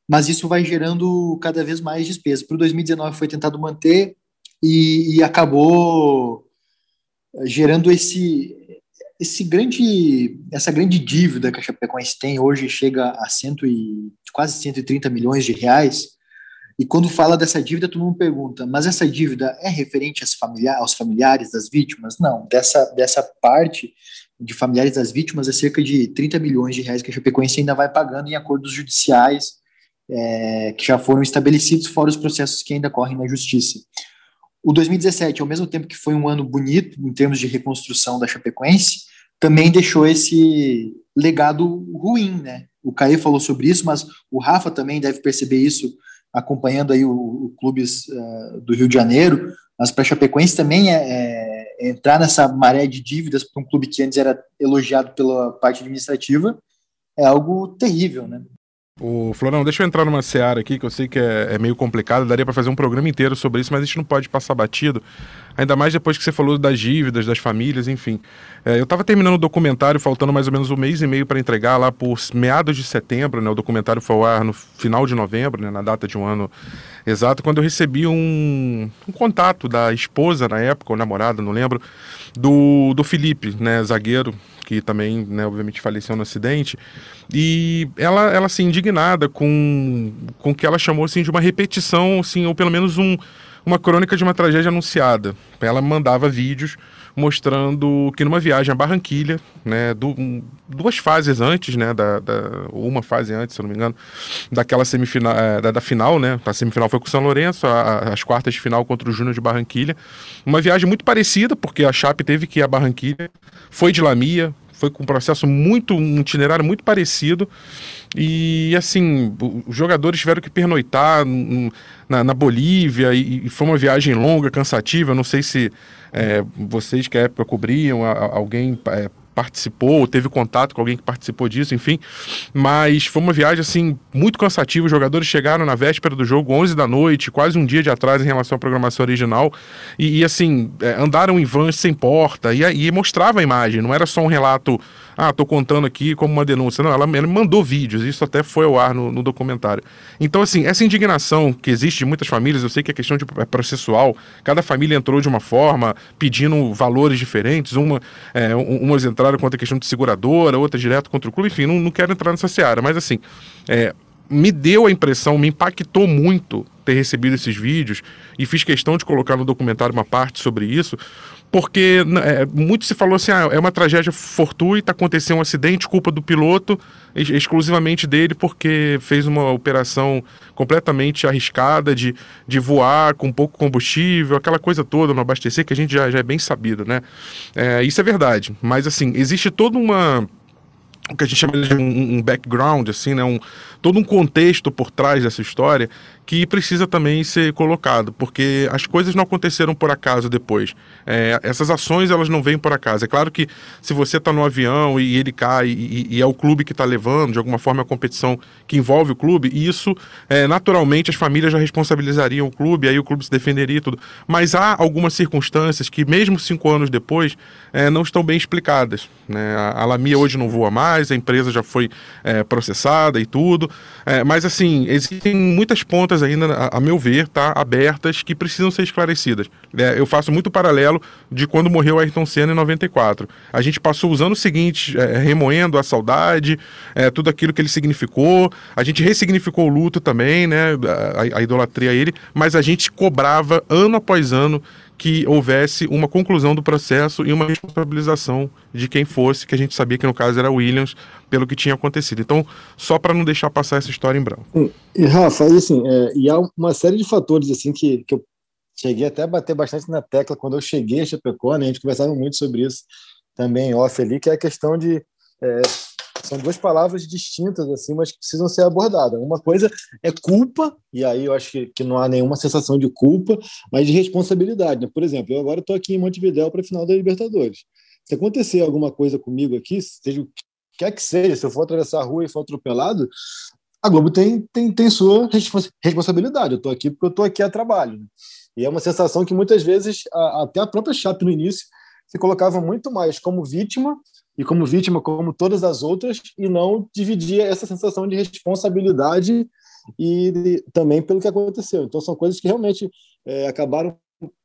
mas isso vai gerando cada vez mais despesa. Para o 2019 foi tentado manter e, e, acabou gerando esse esse grande essa grande dívida que a Chapecoense tem hoje chega a cento e quase 130 milhões de reais. E quando fala dessa dívida, todo mundo pergunta, mas essa dívida é referente aos familiares das vítimas? Não, dessa, dessa parte de familiares das vítimas é cerca de 30 milhões de reais que a Chapecoense ainda vai pagando em acordos judiciais é, que já foram estabelecidos, fora os processos que ainda correm na justiça. O 2017, ao mesmo tempo que foi um ano bonito em termos de reconstrução da Chapecoense, também deixou esse legado ruim, né? O Caê falou sobre isso, mas o Rafa também deve perceber isso acompanhando aí o, o clubes uh, do Rio de Janeiro, mas para Chapecoense também é, é entrar nessa maré de dívidas para um clube que antes era elogiado pela parte administrativa é algo terrível, né? O Florão, deixa eu entrar numa seara aqui que eu sei que é, é meio complicado, daria para fazer um programa inteiro sobre isso, mas a gente não pode passar batido, ainda mais depois que você falou das dívidas, das famílias, enfim. É, eu estava terminando o documentário, faltando mais ou menos um mês e meio para entregar lá por meados de setembro, né? O documentário foi ao ar no final de novembro, né? na data de um ano exato, quando eu recebi um, um contato da esposa na época, ou namorada, não lembro, do, do Felipe, né? Zagueiro, que também, né, obviamente, faleceu no acidente, e ela, ela assim, indignada com o que ela chamou assim, de uma repetição, assim, ou pelo menos um, uma crônica de uma tragédia anunciada. Ela mandava vídeos mostrando que numa viagem a Barranquilha, né, duas fases antes, né, da, da, uma fase antes, se não me engano, daquela semifinal, é, da, da, final, né, a semifinal foi com o São Lourenço, a, as quartas de final contra o Júnior de Barranquilha, uma viagem muito parecida, porque a Chape teve que ir a Barranquilha, foi de Lamia, foi com um processo muito, um itinerário muito parecido. E assim, os jogadores tiveram que pernoitar na, na Bolívia e, e, foi uma viagem longa, cansativa. Não sei se é, vocês que à época cobriam, alguém é, participou, teve contato com alguém que participou disso, enfim. Mas foi uma viagem, assim, muito cansativa. Os jogadores chegaram na véspera do jogo, 11 da noite, quase um dia de atrás em relação à programação original. E, e assim, é, andaram em vans sem porta e, e mostrava a imagem, não era só um relato ah, tô contando aqui como uma denúncia. Não, ela, ela mandou vídeos, isso até foi ao ar no, no, documentário. Então, assim, essa indignação que existe em muitas famílias, eu sei que é questão de, é processual, cada família entrou de uma forma, pedindo valores diferentes, uma, é, umas entraram contra a questão de seguradora, outras direto contra o clube, enfim, não, não quero entrar nessa seara, mas assim, é, me deu a impressão, me impactou muito ter recebido esses vídeos e fiz questão de colocar no documentário uma parte sobre isso, porque é, muito se falou assim, ah, é uma tragédia fortuita, aconteceu um acidente, culpa do piloto, ex exclusivamente dele, porque fez uma operação completamente arriscada de, de voar com pouco combustível, aquela coisa toda, não abastecer, que a gente já, já é bem sabido, né? É, isso é verdade, mas assim, existe toda uma o que a gente chama de um, um background, assim, né? Um, todo um contexto por trás dessa história que precisa também ser colocado, porque as coisas não aconteceram por acaso depois. É, essas ações elas não vêm por acaso. É claro que se você está no avião e ele cai e, e é o clube que está levando, de alguma forma, a competição que envolve o clube, isso é, naturalmente as famílias já responsabilizariam o clube, aí o clube se defenderia e tudo. Mas há algumas circunstâncias que, mesmo cinco anos depois, é, não estão bem explicadas. Né? A, a Lamia hoje não voa mais, a empresa já foi é, processada e tudo. É, mas assim, existem muitas pontas ainda, a, a, meu ver, tá, abertas que precisam ser esclarecidas. É, eu faço muito paralelo de quando morreu Ayrton Senna em 94. A gente passou os anos seguintes é, remoendo a saudade, é, tudo aquilo que ele significou. A gente ressignificou o luto também, né, a, a idolatria a ele, mas a gente cobrava ano após ano que houvesse uma conclusão do processo e uma responsabilização de quem fosse, que a gente sabia que no caso era Williams, pelo que tinha acontecido. Então, só para não deixar passar essa história em branco. E Rafa, e assim, é, e há uma série de fatores assim que, que eu cheguei até a bater bastante na tecla quando eu cheguei a Chapecó, né, a gente conversava muito sobre isso também off ali, que é a questão de é, são duas palavras distintas, assim, mas que precisam ser abordadas. Uma coisa é culpa, e aí eu acho que, que não há nenhuma sensação de culpa, mas de responsabilidade. Né? Por exemplo, eu agora estou aqui em Montevidéu para a final da Libertadores. Se acontecer alguma coisa comigo aqui, seja o que quer que seja, se eu for atravessar a rua e for atropelado, a Globo tem, tem, tem sua responsabilidade. Eu estou aqui porque eu estou aqui a trabalho. Né? E é uma sensação que muitas vezes, a, até a própria Chape no início, se colocava muito mais como vítima e como vítima como todas as outras e não dividia essa sensação de responsabilidade e também pelo que aconteceu. Então são coisas que realmente é, acabaram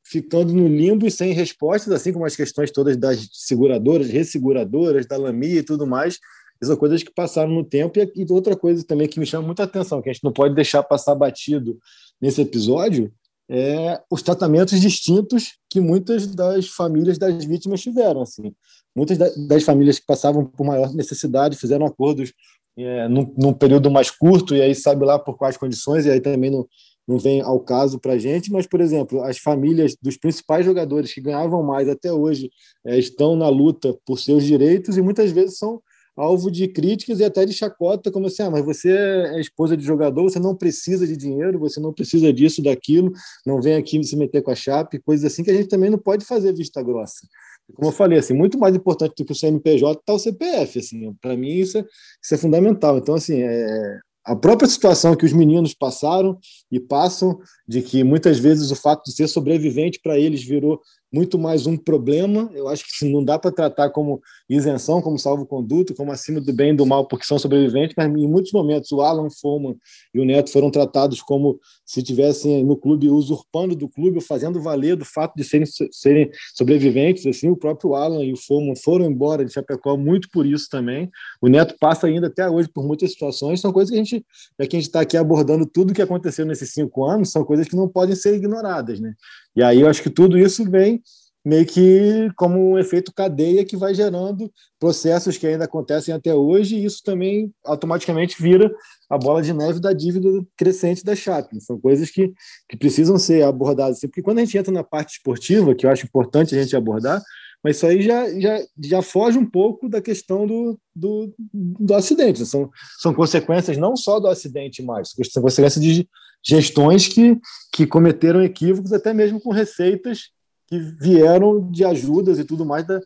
ficando no limbo e sem respostas, assim como as questões todas das seguradoras, resseguradoras, da Lamia e tudo mais. São coisas que passaram no tempo e, e outra coisa também que me chama muita atenção, que a gente não pode deixar passar batido nesse episódio, é, os tratamentos distintos que muitas das famílias das vítimas tiveram. Assim. Muitas das famílias que passavam por maior necessidade fizeram acordos é, num, num, período mais curto, e aí sabe lá por quais condições, e aí também não, não vem ao caso para a gente, mas, por exemplo, as famílias dos principais jogadores que ganhavam mais até hoje é, estão na luta por seus direitos e muitas vezes são alvo de críticas e até de chacota, como assim, ah, mas você é esposa de jogador, você não precisa de dinheiro, você não precisa disso, daquilo, não vem aqui se meter com a chape, coisas assim que a gente também não pode fazer vista grossa. Como eu falei, assim, muito mais importante do que o CNPJ está o CPF, assim, para mim isso é, isso é fundamental. Então, assim, é, a própria situação que os meninos passaram e passam, de que muitas vezes o fato de ser sobrevivente para eles virou muito mais um problema. Eu acho que não dá para tratar como isenção, como salvo-conduto, como acima do bem e do mal, porque são sobreviventes, mas em muitos momentos o Alan Foman e o Neto foram tratados como se tivessem no clube usurpando do clube, fazendo valer do fato de serem, serem sobreviventes. Assim, o próprio Alan e o Foman foram embora de Chapecó muito por isso também. O Neto passa ainda até hoje por muitas situações. São coisas que a gente, já que a gente está aqui abordando tudo o que aconteceu nesses cinco anos, são coisas que não podem ser ignoradas, né? E aí eu acho que tudo isso vem meio que como um efeito cadeia que vai gerando processos que ainda acontecem até hoje, e isso também automaticamente vira a bola de neve da dívida crescente da Chape. São coisas que, que precisam ser abordadas. Porque quando a gente entra na parte esportiva, que eu acho importante a gente abordar, mas isso aí já, já, já foge um pouco da questão do, do, do acidente. São, são consequências não só do acidente, mas são consequências de gestões que, que cometeram equívocos, até mesmo com receitas que vieram de ajudas e tudo mais da,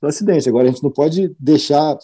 do acidente. Agora, a gente não pode deixar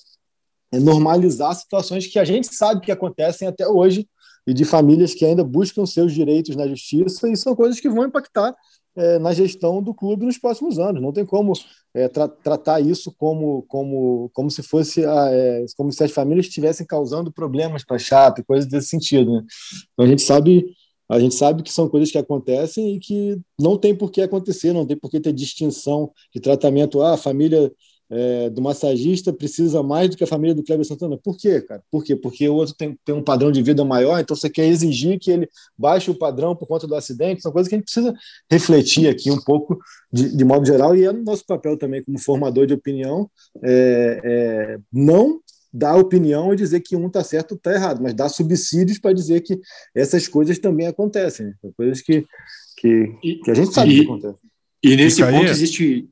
é, normalizar situações que a gente sabe que acontecem até hoje e de famílias que ainda buscam seus direitos na justiça e são coisas que vão impactar é, na gestão do clube nos próximos anos. Não tem como é, tra tratar isso como, como, como se fosse a, é, como se as famílias estivessem causando problemas para a Chape, coisas desse sentido. Né? Então a gente sabe a gente sabe que são coisas que acontecem e que não tem por que acontecer, não tem por que ter distinção de tratamento. Ah, a família é, do massagista precisa mais do que a família do Kleber Santana. Por quê, cara? Por quê? Porque o outro tem, tem um padrão de vida maior, então você quer exigir que ele baixe o padrão por conta do acidente. São coisas que a gente precisa refletir aqui um pouco, de, de modo geral, e é nosso papel também como formador de opinião, é, é, não dar opinião e dizer que um está certo ou está errado, mas dar subsídios para dizer que essas coisas também acontecem. Né? São coisas que, que, que a gente sabe e, que acontecem. E nesse ponto existe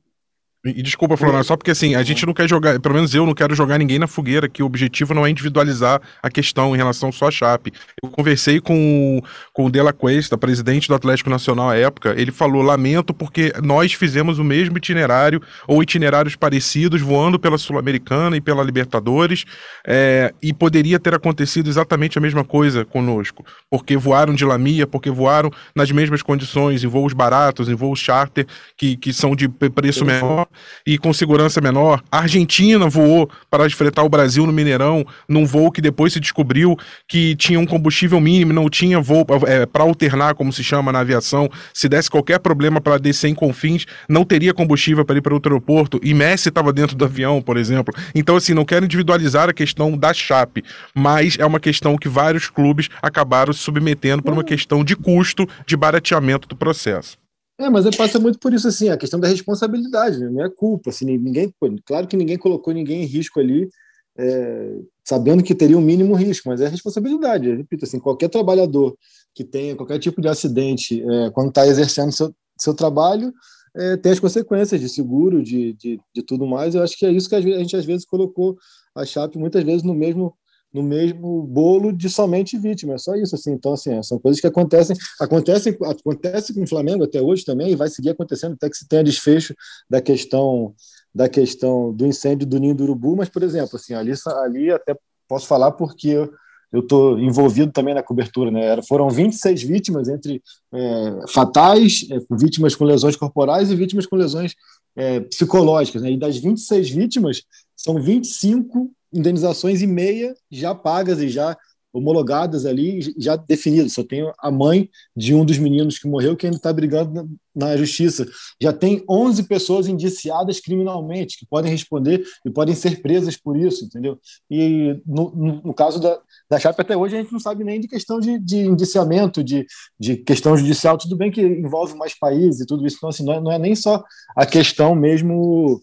e desculpa, Florão, só porque assim, a gente não quer jogar, pelo menos eu não quero jogar ninguém na fogueira, que o objetivo não é individualizar a questão em relação só à Chape. Eu conversei com, com o Dela Cuesta, presidente do Atlético Nacional à época, ele falou, lamento porque nós fizemos o mesmo itinerário, ou itinerários parecidos, voando pela Sul-Americana e pela Libertadores, é, e poderia ter acontecido exatamente a mesma coisa conosco, porque voaram de Lamia, porque voaram nas mesmas condições, em voos baratos, em voos charter, que, que são de preço menor, e com segurança menor. A Argentina voou para enfrentar o Brasil no Mineirão, num voo que depois se descobriu que tinha um combustível mínimo, não tinha voo é, para alternar, como se chama na aviação. Se desse qualquer problema para descer em Confins, não teria combustível para ir para outro aeroporto. E Messi estava dentro do avião, por exemplo. Então, assim, não quero individualizar a questão da Chape, mas é uma questão que vários clubes acabaram se submetendo por uma questão de custo, de barateamento do processo. É, mas passa muito por isso, assim, a questão da responsabilidade, né? não é culpa, assim, ninguém, claro que ninguém colocou ninguém em risco ali, é, sabendo que teria um mínimo risco, mas é responsabilidade, eu repito, assim, qualquer trabalhador que tenha qualquer tipo de acidente, é, quando está exercendo seu, seu trabalho, é, tem as consequências de seguro, de, de, de tudo mais, eu acho que é isso que a gente às vezes colocou a Chape muitas vezes no mesmo no mesmo bolo de somente vítima, é só isso, assim, então, assim, são coisas que acontecem, acontecem, acontece com o Flamengo até hoje também, e vai seguir acontecendo até que se tenha desfecho da questão da questão do incêndio do Ninho do Urubu, mas, por exemplo, assim, ali, ali até posso falar porque eu estou envolvido também na cobertura, né? Foram 26 vítimas entre é, fatais, é, vítimas com lesões corporais e vítimas com lesões é, psicológicas, né? E das 26 vítimas, são 25 indenizações e meia já pagas e já homologadas ali, já definidas. Só tenho a mãe de um dos meninos que morreu que ainda está brigando na, justiça. Já tem 11 pessoas indiciadas criminalmente que podem responder e podem ser presas por isso, entendeu? E no, no, no caso da, da Chape, até hoje a gente não sabe nem de questão de, de indiciamento, de, de questão judicial. Tudo bem que envolve mais países e tudo isso, então assim, não é, não é nem só a questão mesmo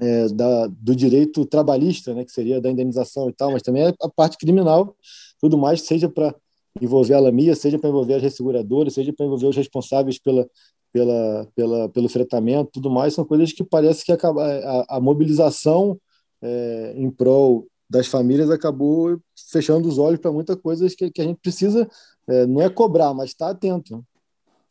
é, da, do direito trabalhista, né, que seria da indenização e tal, mas também a parte criminal, tudo mais, seja para envolver a Lamia, seja para envolver as resseguradoras, seja para envolver os responsáveis pela, pela, pela, pelo fretamento, tudo mais, são coisas que parece que acaba, a, a mobilização é, em prol das famílias acabou fechando os olhos para muitas coisas que, que a gente precisa, é, não é cobrar, mas estar tá atento.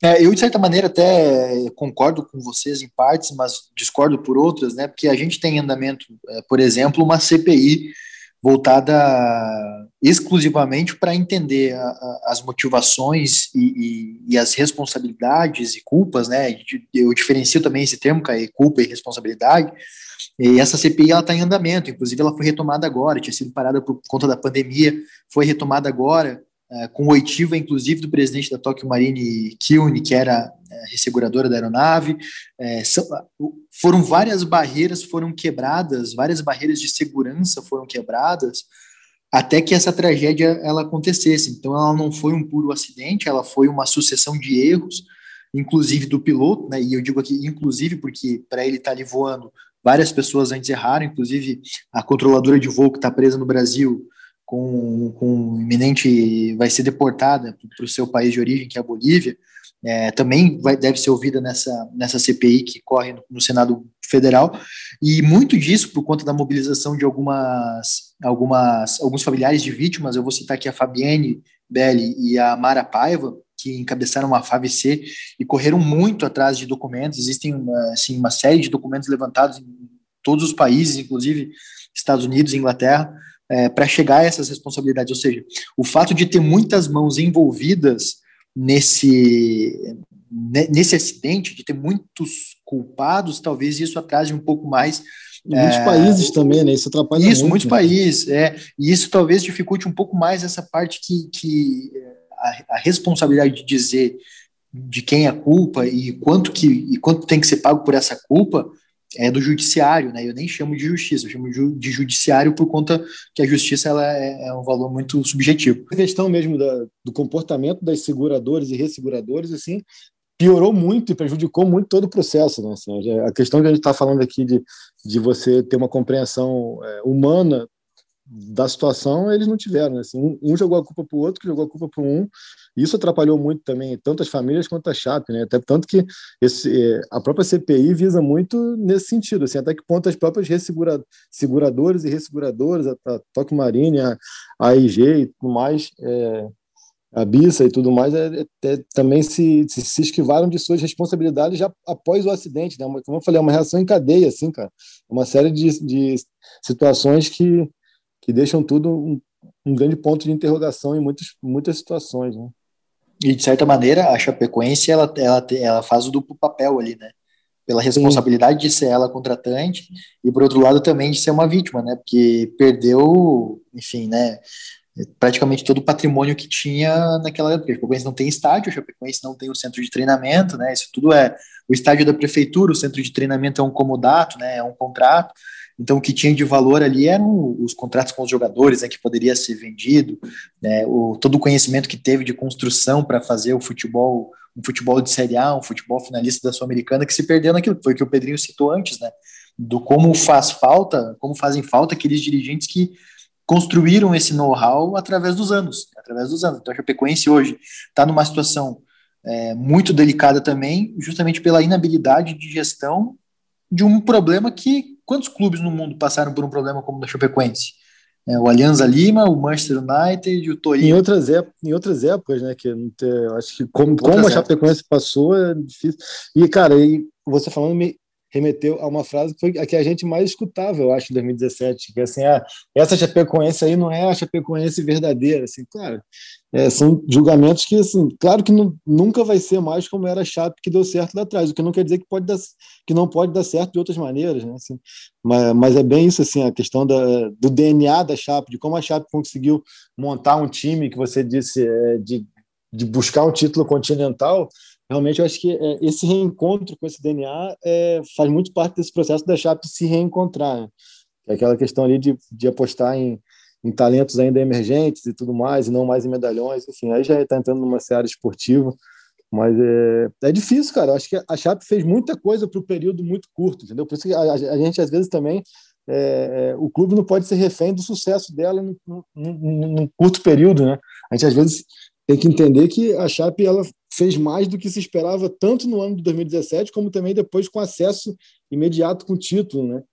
É, eu, de certa maneira, até concordo com vocês em partes, mas discordo por outras, né? Porque a gente tem em andamento, é, por exemplo, uma CPI voltada exclusivamente para entender a, a, as motivações e, e, e, as responsabilidades e culpas, né? Eu diferencio também esse termo, é culpa e responsabilidade. E essa CPI está em andamento, inclusive ela foi retomada agora, tinha sido parada por conta da pandemia, foi retomada agora com oitiva, inclusive, do presidente da Tokyo Marine, Kilne, que era é, resseguradora da aeronave. É, são, foram várias barreiras foram quebradas, várias barreiras de segurança foram quebradas, até que essa tragédia ela acontecesse. Então, ela não foi um puro acidente, ela foi uma sucessão de erros, inclusive do piloto, né, e eu digo aqui inclusive porque para ele estar tá ali voando, várias pessoas antes erraram, inclusive a controladora de voo que está presa no Brasil, com, com iminente vai ser deportada para o seu país de origem, que é a Bolívia, é, também vai, deve ser ouvida nessa, nessa CPI que corre no, no, Senado Federal, e muito disso por conta da mobilização de algumas, algumas alguns familiares de vítimas, eu vou citar aqui a Fabiane Belli e a Mara Paiva, que encabeçaram a FAVC e correram muito atrás de documentos, existem uma, assim, uma série de documentos levantados em todos os países, inclusive Estados Unidos e Inglaterra, é, para chegar a essas responsabilidades. Ou seja, o fato de ter muitas mãos envolvidas nesse, nesse acidente, de ter muitos culpados, talvez isso atrase um pouco mais. Em muitos é, países também, né? Isso atrapalha isso, muito. muitos né? países, é. E isso talvez dificulte um pouco mais essa parte que, que a, a responsabilidade de dizer de quem é a culpa e quanto que e quanto tem que ser pago por essa culpa é do judiciário, né? Eu nem chamo de justiça, eu chamo de judiciário por conta que a justiça ela é, é um valor muito subjetivo. A questão mesmo da, do comportamento das seguradoras e resseguradores, assim, piorou muito e prejudicou muito todo o processo, né? Assim, a questão que a gente está falando aqui de, de você ter uma compreensão é, humana da situação eles não tiveram. Né? Assim, um, um, jogou a culpa para o outro, que jogou a culpa para um. Isso atrapalhou muito também, tanto as famílias quanto a Chape, né? Até tanto que esse, é, a própria CPI visa muito nesse sentido, assim, até que ponto as próprias ressegura, seguradoras e resseguradoras, a, a Toque Marine, a, a IG e tudo mais, é, a Bissa e tudo mais, é, é, também se, se, se, esquivaram de suas responsabilidades já após o acidente, né? Como eu falei, é uma reação em cadeia, assim, cara. Uma série de, de situações que que deixam tudo um, um grande ponto de interrogação em muitas, muitas situações. Né? E, de certa maneira, a Chapecoense ela, ela, ela faz o duplo papel ali, né? Pela responsabilidade Sim. de ser ela contratante e, por outro lado, também de ser uma vítima, né? Porque perdeu, enfim, né? Praticamente todo o patrimônio que tinha naquela época. A Chapecoense não tem estádio, a Chapecoense não tem o centro de treinamento, né? Isso tudo é o estádio da prefeitura, o centro de treinamento é um comodato, né? É um contrato. Então, o que tinha de valor ali eram os contratos com os jogadores, né, que poderia ser vendido, né, o, todo o conhecimento que teve de construção para fazer o futebol, um futebol de Série A, um futebol finalista da Sul-Americana, que se perdeu naquilo, foi o que o Pedrinho citou antes, né, do como faz falta, como fazem falta aqueles dirigentes que construíram esse know-how através dos anos, através dos anos. Então, a Chapecoense hoje está numa situação é, muito delicada também, justamente pela inabilidade de gestão de um problema que Quantos clubes no mundo passaram por um problema como o da Chapecoense? É, o Alianza Lima, o Manchester United, o Torino. Em outras, épocas, em outras épocas, né? Que acho que como, como a Chapecoense passou é difícil. E, cara, e você falando me remeteu a uma frase que foi a que a gente mais escutava, eu acho, em 2017, que é assim, ah, essa Chapecoense aí não é a Chapecoense verdadeira, assim, claro, é, são julgamentos que, assim, claro que nunca vai ser mais como era a Chape que deu certo lá atrás, o que não quer dizer que, pode dar, que não pode dar certo de outras maneiras, né? Assim, mas, mas é bem isso, assim, a questão da, do DNA da Chape, de como a Chape conseguiu montar um time que você disse é, de, de buscar um título continental, realmente eu acho que é, esse reencontro com esse DNA é, faz muito parte desse processo da Chape se reencontrar, né? é aquela questão ali de, de apostar em em talentos ainda emergentes e tudo mais, e não mais em medalhões, enfim, aí já está entrando numa seara esportiva, mas é, é difícil, cara. Eu acho que a Chape fez muita coisa para o período muito curto, entendeu? Por isso que a, a gente, às vezes, também. É, é, o clube não pode ser refém do sucesso dela num, curto período, né? A gente, às vezes, tem que entender que a Chape ela fez mais do que se esperava, tanto no ano de 2017, como também depois com acesso imediato com o título, né?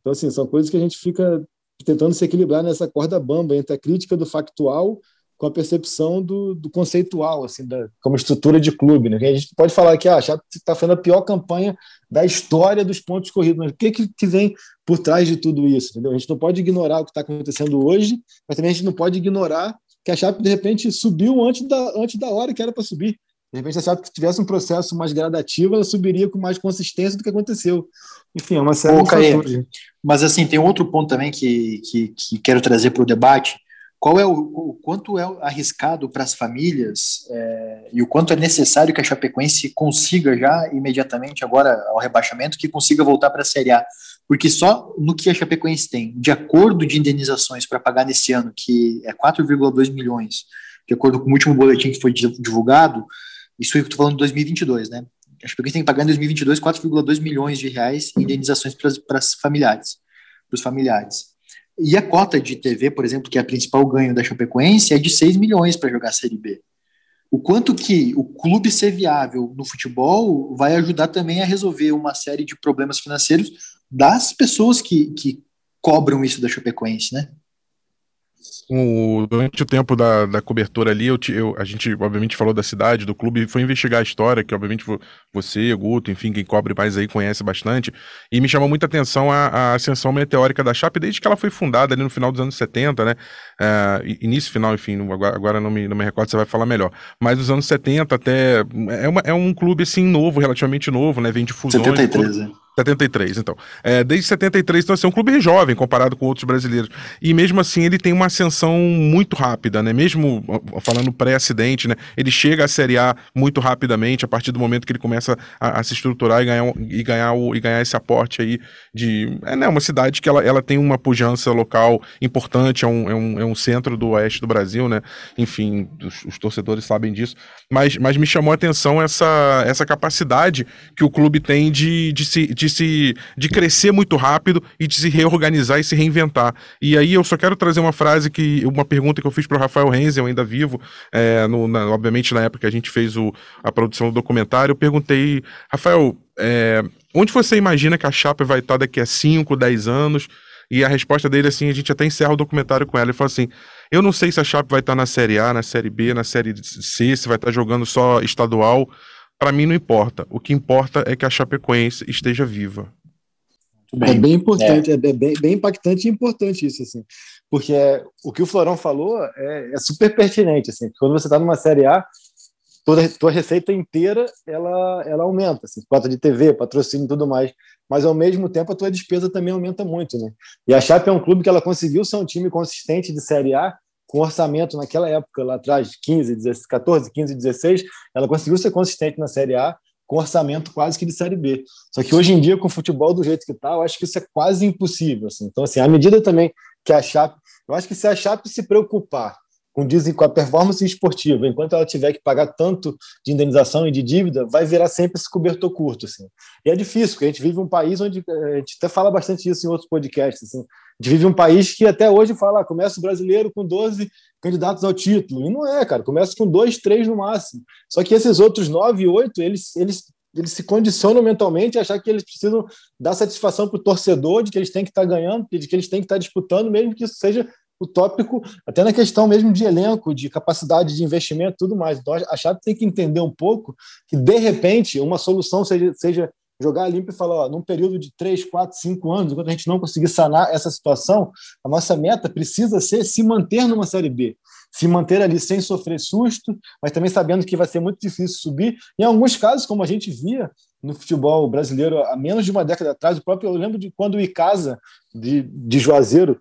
Então, assim, são coisas que a gente fica tentando se equilibrar nessa corda bamba entre a crítica do factual com a percepção do, do conceitual, assim, da, como estrutura de clube. Né? A gente pode falar que ah, a Chape está fazendo a pior campanha da história dos pontos corridos, mas o que, que vem por trás de tudo isso? Entendeu? A gente não pode ignorar o que está acontecendo hoje, mas também a gente não pode ignorar que a Chape, de repente, subiu antes da, antes da hora que era para subir. De repente, a Chape, se tivesse um processo mais gradativo, ela subiria com mais consistência do que aconteceu. Enfim, é uma série Ô, de fatores. Mas, assim, tem outro ponto também que, que, que quero trazer para o debate. Qual é o, o, quanto é arriscado para as famílias é, e o quanto é necessário que a Chapecoense consiga já imediatamente, agora ao rebaixamento, que consiga voltar para a Série A? Porque só no que a Chapecoense tem de acordo de indenizações para pagar nesse ano, que é 4,2 milhões, de acordo com o último boletim que foi divulgado, isso eu estou falando de 2022, né? A Chapecoense tem que pagar em 2022 4,2 milhões de reais em indenizações para os familiares. E a cota de TV, por exemplo, que é a principal ganho da Chapecoense, é de 6 milhões para jogar a Série B. O quanto que o clube ser viável no futebol vai ajudar também a resolver uma série de problemas financeiros das pessoas que, que cobram isso da Chapecoense, né? O, durante o tempo da, da cobertura ali, eu, eu, a gente obviamente falou da cidade, do clube, foi investigar a história, que obviamente você, Guto, enfim, quem cobre mais aí conhece bastante, e me chamou muita atenção a, a ascensão meteórica da Chape desde que ela foi fundada ali no final dos anos 70, né? É, início, final, enfim, agora, agora não, me, não me recordo, você vai falar melhor. Mas dos anos 70 até. É, uma, é um clube assim novo, relativamente novo, né? Vem de fusões. 73, né? 73, então. É, desde 73, então, assim, é um clube jovem comparado com outros brasileiros. E mesmo assim, ele tem uma ascensão muito rápida, né? Mesmo falando pré-acidente, né? Ele chega à Série A muito rapidamente, a partir do momento que ele começa a, a se estruturar e ganhar, e, ganhar o, e ganhar esse aporte aí de. É né, uma cidade que ela, ela tem uma pujança local importante, é um, é, um, é um centro do oeste do Brasil, né? Enfim, os, os torcedores sabem disso. Mas, mas me chamou a atenção essa, essa capacidade que o clube tem de, de se. De de se de crescer muito rápido e de se reorganizar e se reinventar. E aí eu só quero trazer uma frase que uma pergunta que eu fiz para o Rafael Renzel ainda vivo, é, no, na, obviamente na época que a gente fez o, a produção do documentário, eu perguntei, Rafael, é, onde você imagina que a Chapa vai estar daqui a 5, 10 anos? E a resposta dele, assim, a gente até encerra o documentário com ela. Ele falou assim: Eu não sei se a Chape vai estar na Série A, na Série B, na Série C, se vai estar jogando só estadual para mim não importa. O que importa é que a Chapecoense esteja viva. É bem importante, é, é bem, bem, impactante e importante isso, assim, porque é, o que o Florão falou é, é super pertinente, assim, quando você está numa Série A, toda tua receita inteira ela, ela aumenta, assim, cota de TV, patrocínio e tudo mais, mas ao mesmo tempo a tua despesa também aumenta muito, né? E a Chape é um clube que ela conseguiu ser um time consistente de Série A com orçamento naquela época, lá atrás, 15, 16, 14, 15, 16, ela conseguiu ser consistente na Série A com orçamento quase que de Série B. Só que hoje em dia, com o futebol do jeito que está, eu acho que isso é quase impossível. Assim. Então, assim, à medida também que a Chape... Eu acho que se a Chape se preocupar com, dizem, com a performance esportiva, enquanto ela tiver que pagar tanto de indenização e de dívida, vai virar sempre esse cobertor curto. Assim. E é difícil, porque a gente vive um país onde a gente até fala bastante isso em outros podcasts. Assim. A gente vive um país que até hoje fala, ah, começa o brasileiro com 12 candidatos ao título. E não é, cara, começa com dois, três no máximo. Só que esses outros nove, oito, eles, eles eles se condicionam mentalmente a achar que eles precisam dar satisfação para o torcedor de que eles têm que estar tá ganhando, de que eles têm que estar tá disputando, mesmo que isso seja utópico, até na questão mesmo de elenco, de capacidade de investimento tudo mais. Então, a Chape tem que entender um pouco que, de repente, uma solução seja, seja jogar limpo e falar, ó, num período de 3, 4, 5 anos, enquanto a gente não conseguir sanar essa situação, a nossa meta precisa ser se manter numa Série B. Se manter ali sem sofrer susto, mas também sabendo que vai ser muito difícil subir. Em alguns casos, como a gente via no futebol brasileiro há menos de uma década atrás, o próprio eu lembro de quando o Icasa de, de Juazeiro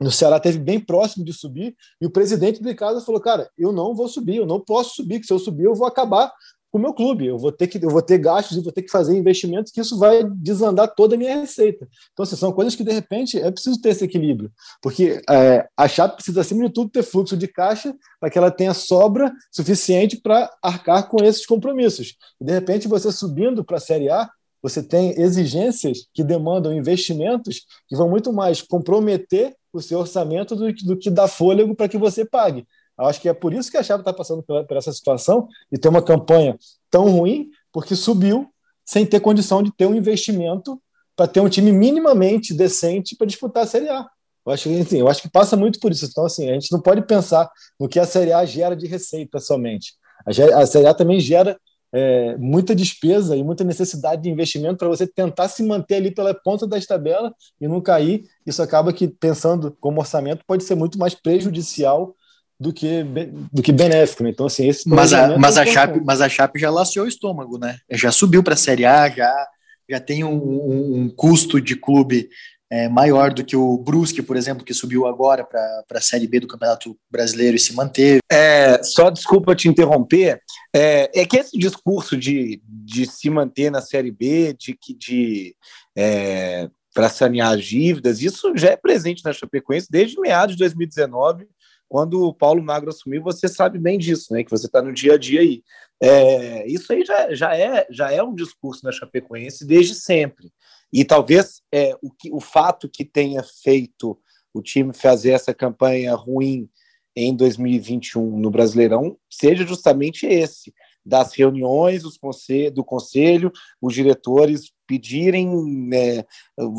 no Ceará teve bem próximo de subir e o presidente do Icasa falou: "Cara, eu não vou subir, eu não posso subir, que se eu subir eu vou acabar com o meu clube, eu vou ter que eu vou ter gastos e vou ter que fazer investimentos que isso vai desandar toda a minha receita". Então, assim, são coisas que de repente é preciso ter esse equilíbrio, porque é, a Chape precisa acima de tudo ter fluxo de caixa para que ela tenha sobra suficiente para arcar com esses compromissos. E de repente você subindo para a Série A, você tem exigências que demandam investimentos que vão muito mais comprometer o seu orçamento do, do que dar fôlego para que você pague. Eu acho que é por isso que a Chave está passando por, por, essa situação e ter uma campanha tão ruim, porque subiu sem ter condição de ter um investimento para ter um time minimamente decente para disputar a Série A. Eu acho, que, enfim, eu acho que passa muito por isso. Então, assim, a gente não pode pensar no que a Série A gera de receita somente. A, a Série A também gera é, muita despesa e muita necessidade de investimento para você tentar se manter ali pela ponta da tabela e não cair. Isso acaba que, pensando como orçamento, pode ser muito mais prejudicial do que, do que benéfico. Né? Então, assim, esse mas a, mas, é a Chape, mas a Chape já laciou o estômago, né? Já subiu para a Série A, já, já tem um, um, um custo de clube é, maior do que o Brusque, por exemplo, que subiu agora para a Série B do Campeonato Brasileiro e se manteve. É, só desculpa te interromper, é, é, que esse discurso de, de se manter na Série B, de que de é, para sanear as dívidas, isso já é presente na Chapecoense desde meados de 2019, quando o Paulo Magro assumiu, você sabe bem disso, né? Que você está no dia a dia aí. É, isso aí já, já, é, já é um discurso na Chapecoense desde sempre. E talvez é, o, que, o fato que tenha feito o time fazer essa campanha ruim em 2021 no Brasileirão seja justamente esse, das reuniões os conselho, do conselho, os diretores pedirem né,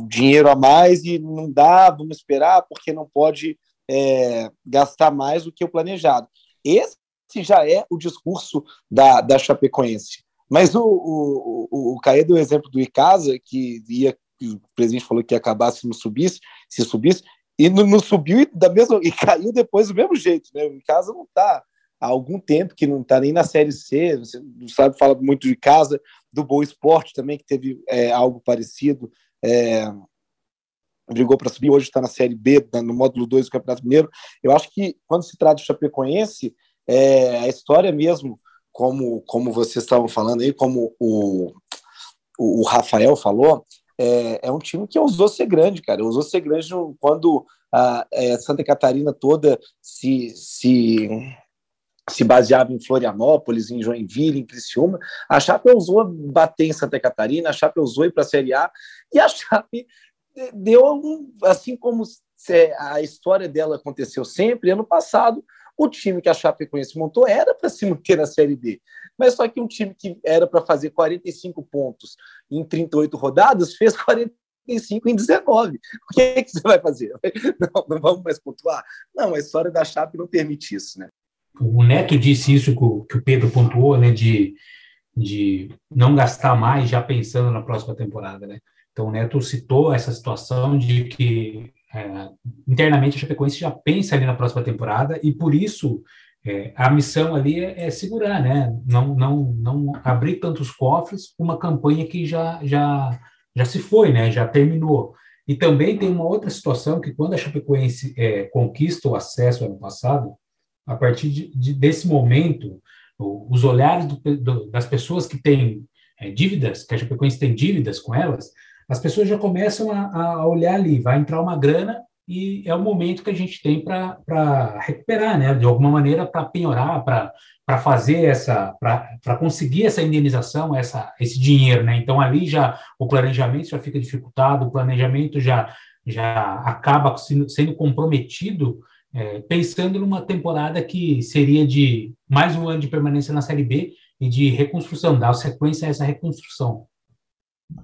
dinheiro a mais e não dá, vamos esperar, porque não pode é, gastar mais do que o planejado. Esse já é o discurso da, da Chapecoense. Mas o, o, o, o Caê deu o exemplo do Icasa, que ia, o presidente falou que ia acabar se não subisse, se subisse, e não, não subiu e, da mesma, e caiu depois do mesmo jeito. Né? O Icasa não está há algum tempo que não está nem na Série C, você não sabe, fala muito de casa, do Boa Esporte também, que teve é, algo parecido, é, brigou para subir, hoje está na Série B, no módulo 2 do Campeonato Mineiro. Eu acho que quando se trata de Chapecoense, é, a história mesmo, como, como vocês estavam falando aí, como o, o, Rafael falou, é, é, um time que ousou ser grande, cara. Ousou ser grande quando a, a é, Santa Catarina toda se, se se baseava em Florianópolis, em Joinville, em Criciúma. A Chape ousou bater em Santa Catarina, a Chape ousou ir para a Série A, e a Chape deu assim como a história dela aconteceu sempre, ano passado, o time que a Chapecoense montou era para se manter na Série B. Mas só que um time que era para fazer 45 pontos em 38 rodadas fez 45 em 19. O que, é que você vai fazer? <laughs> Não, não vamos mais pontuar? Não, a história da Chape não permite isso, né? o Neto disse isso que o, Pedro pontuou, né, de, de não gastar mais já pensando na próxima temporada, né? Então o Neto citou essa situação de que é, internamente a Chapecoense já pensa ali na próxima temporada e por isso é, a missão ali é, é, segurar, né? Não, não, não abrir tantos cofres uma campanha que já, já, já se foi, né? Já terminou. E também tem uma outra situação que quando a Chapecoense é, conquista o acesso ano passado, a partir de, de, desse momento, os olhares do, do, das pessoas que têm é, dívidas, que a Chapecoense tem dívidas com elas, as pessoas já começam a, a, olhar ali, vai entrar uma grana e é o momento que a gente tem para recuperar, né? De alguma maneira, para penhorar, para fazer essa, para conseguir essa indenização, essa, esse dinheiro, né? Então ali já o planejamento já fica dificultado, o planejamento já já acaba sendo, sendo comprometido é, pensando numa temporada que seria de mais um ano de permanência na Série B e de reconstrução, dar sequência a essa reconstrução.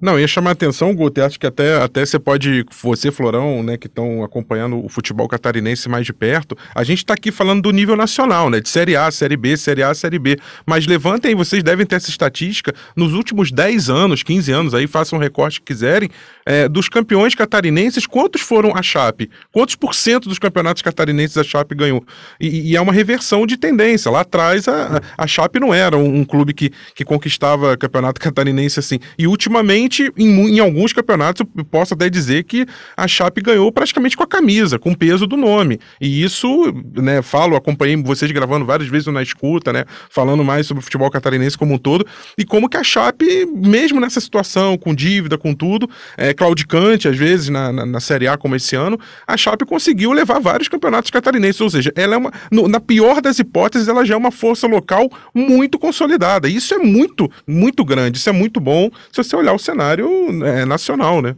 Não, ia chamar a atenção, Guto, acho que até, até você pode, você, Florão, né, que estão acompanhando o futebol catarinense mais de perto, a gente está aqui falando do nível nacional, né, de Série A, Série B, Série A, Série B, mas levantem, vocês devem ter essa estatística, nos últimos 10 anos, 15 anos, aí façam um recorte que quiserem, é, dos campeões catarinenses, quantos foram a Chape? Quantos por cento dos campeonatos catarinenses a Chape ganhou? E, e é uma reversão de tendência, lá atrás a, a Chape não era um, um clube que, que conquistava campeonato catarinense assim, e ultimamente realmente, em, em, alguns campeonatos, eu posso até dizer que a Chape ganhou praticamente com a camisa, com o peso do nome. E isso, né, falo, acompanhei vocês gravando várias vezes na escuta, né, falando mais sobre o futebol catarinense como um todo, e como que a Chape, mesmo nessa situação, com dívida, com tudo, é, claudicante, às vezes, na, na, na Série A, como esse ano, a Chape conseguiu levar vários campeonatos catarinenses, ou seja, ela é uma, no, na pior das hipóteses, ela já é uma força local muito consolidada. Isso é muito, muito grande, isso é muito bom se você olhar o cenário é, nacional, né?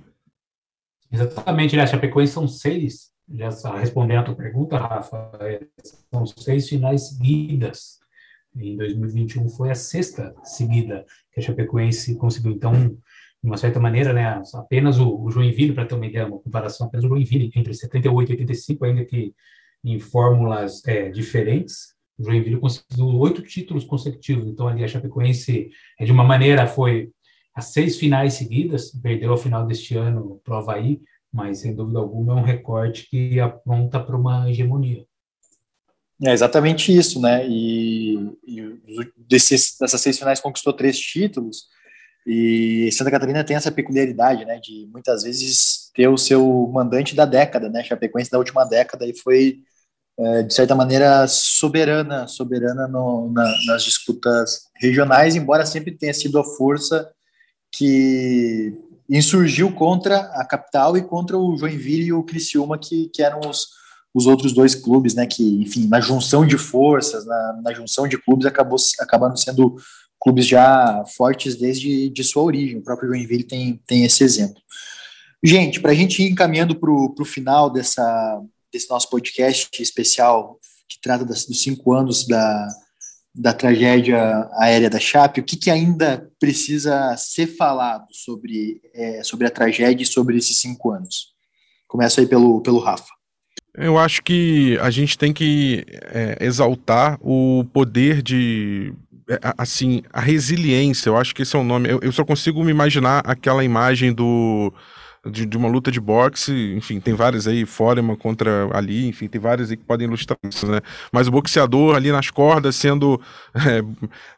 Exatamente, né? A Chapecoense são seis, já respondendo a tua pergunta, Rafa, é, são seis finais seguidas. Em 2021 foi a sexta seguida que a Chapecoense conseguiu. Então, de uma certa maneira, né, apenas o, o Joinville, para ter uma ideia, uma comparação, apenas o Joinville entre 78 e 85, ainda que em fórmulas é, diferentes, o Joinville conseguiu oito títulos consecutivos. Então, ali a Chapecoense, de uma maneira, foi as seis finais seguidas, perdeu a final deste ano para o mas sem dúvida alguma é um recorte que aponta para uma hegemonia. É exatamente isso, né? E, e desses, dessas seis finais conquistou três títulos. E Santa Catarina tem essa peculiaridade, né, de muitas vezes ter o seu mandante da década, né? Chapecoense da última década e foi é, de certa maneira soberana, soberana no, na, nas disputas regionais, embora sempre tenha sido a força que insurgiu contra a capital e contra o Joinville e o Criciúma, que, que eram os, os outros dois clubes, né, que, enfim, na junção de forças, na, na junção de clubes, acabou, acabaram sendo clubes já fortes desde de sua origem. O próprio Joinville tem, tem esse exemplo. Gente, para a gente ir encaminhando para o final dessa, desse nosso podcast especial, que trata das, dos cinco anos da, da tragédia aérea da Chape, o que, que ainda precisa ser falado sobre, é, sobre a tragédia e sobre esses cinco anos? Começa aí pelo, pelo Rafa. Eu acho que a gente tem que é, exaltar o poder de é, assim, a resiliência, eu acho que esse é o nome. Eu, eu só consigo me imaginar aquela imagem do de, de, uma luta de boxe, enfim, tem várias aí, Foreman contra ali, enfim, tem várias aí que podem ilustrar isso, né? Mas o boxeador ali nas cordas sendo <laughs> é,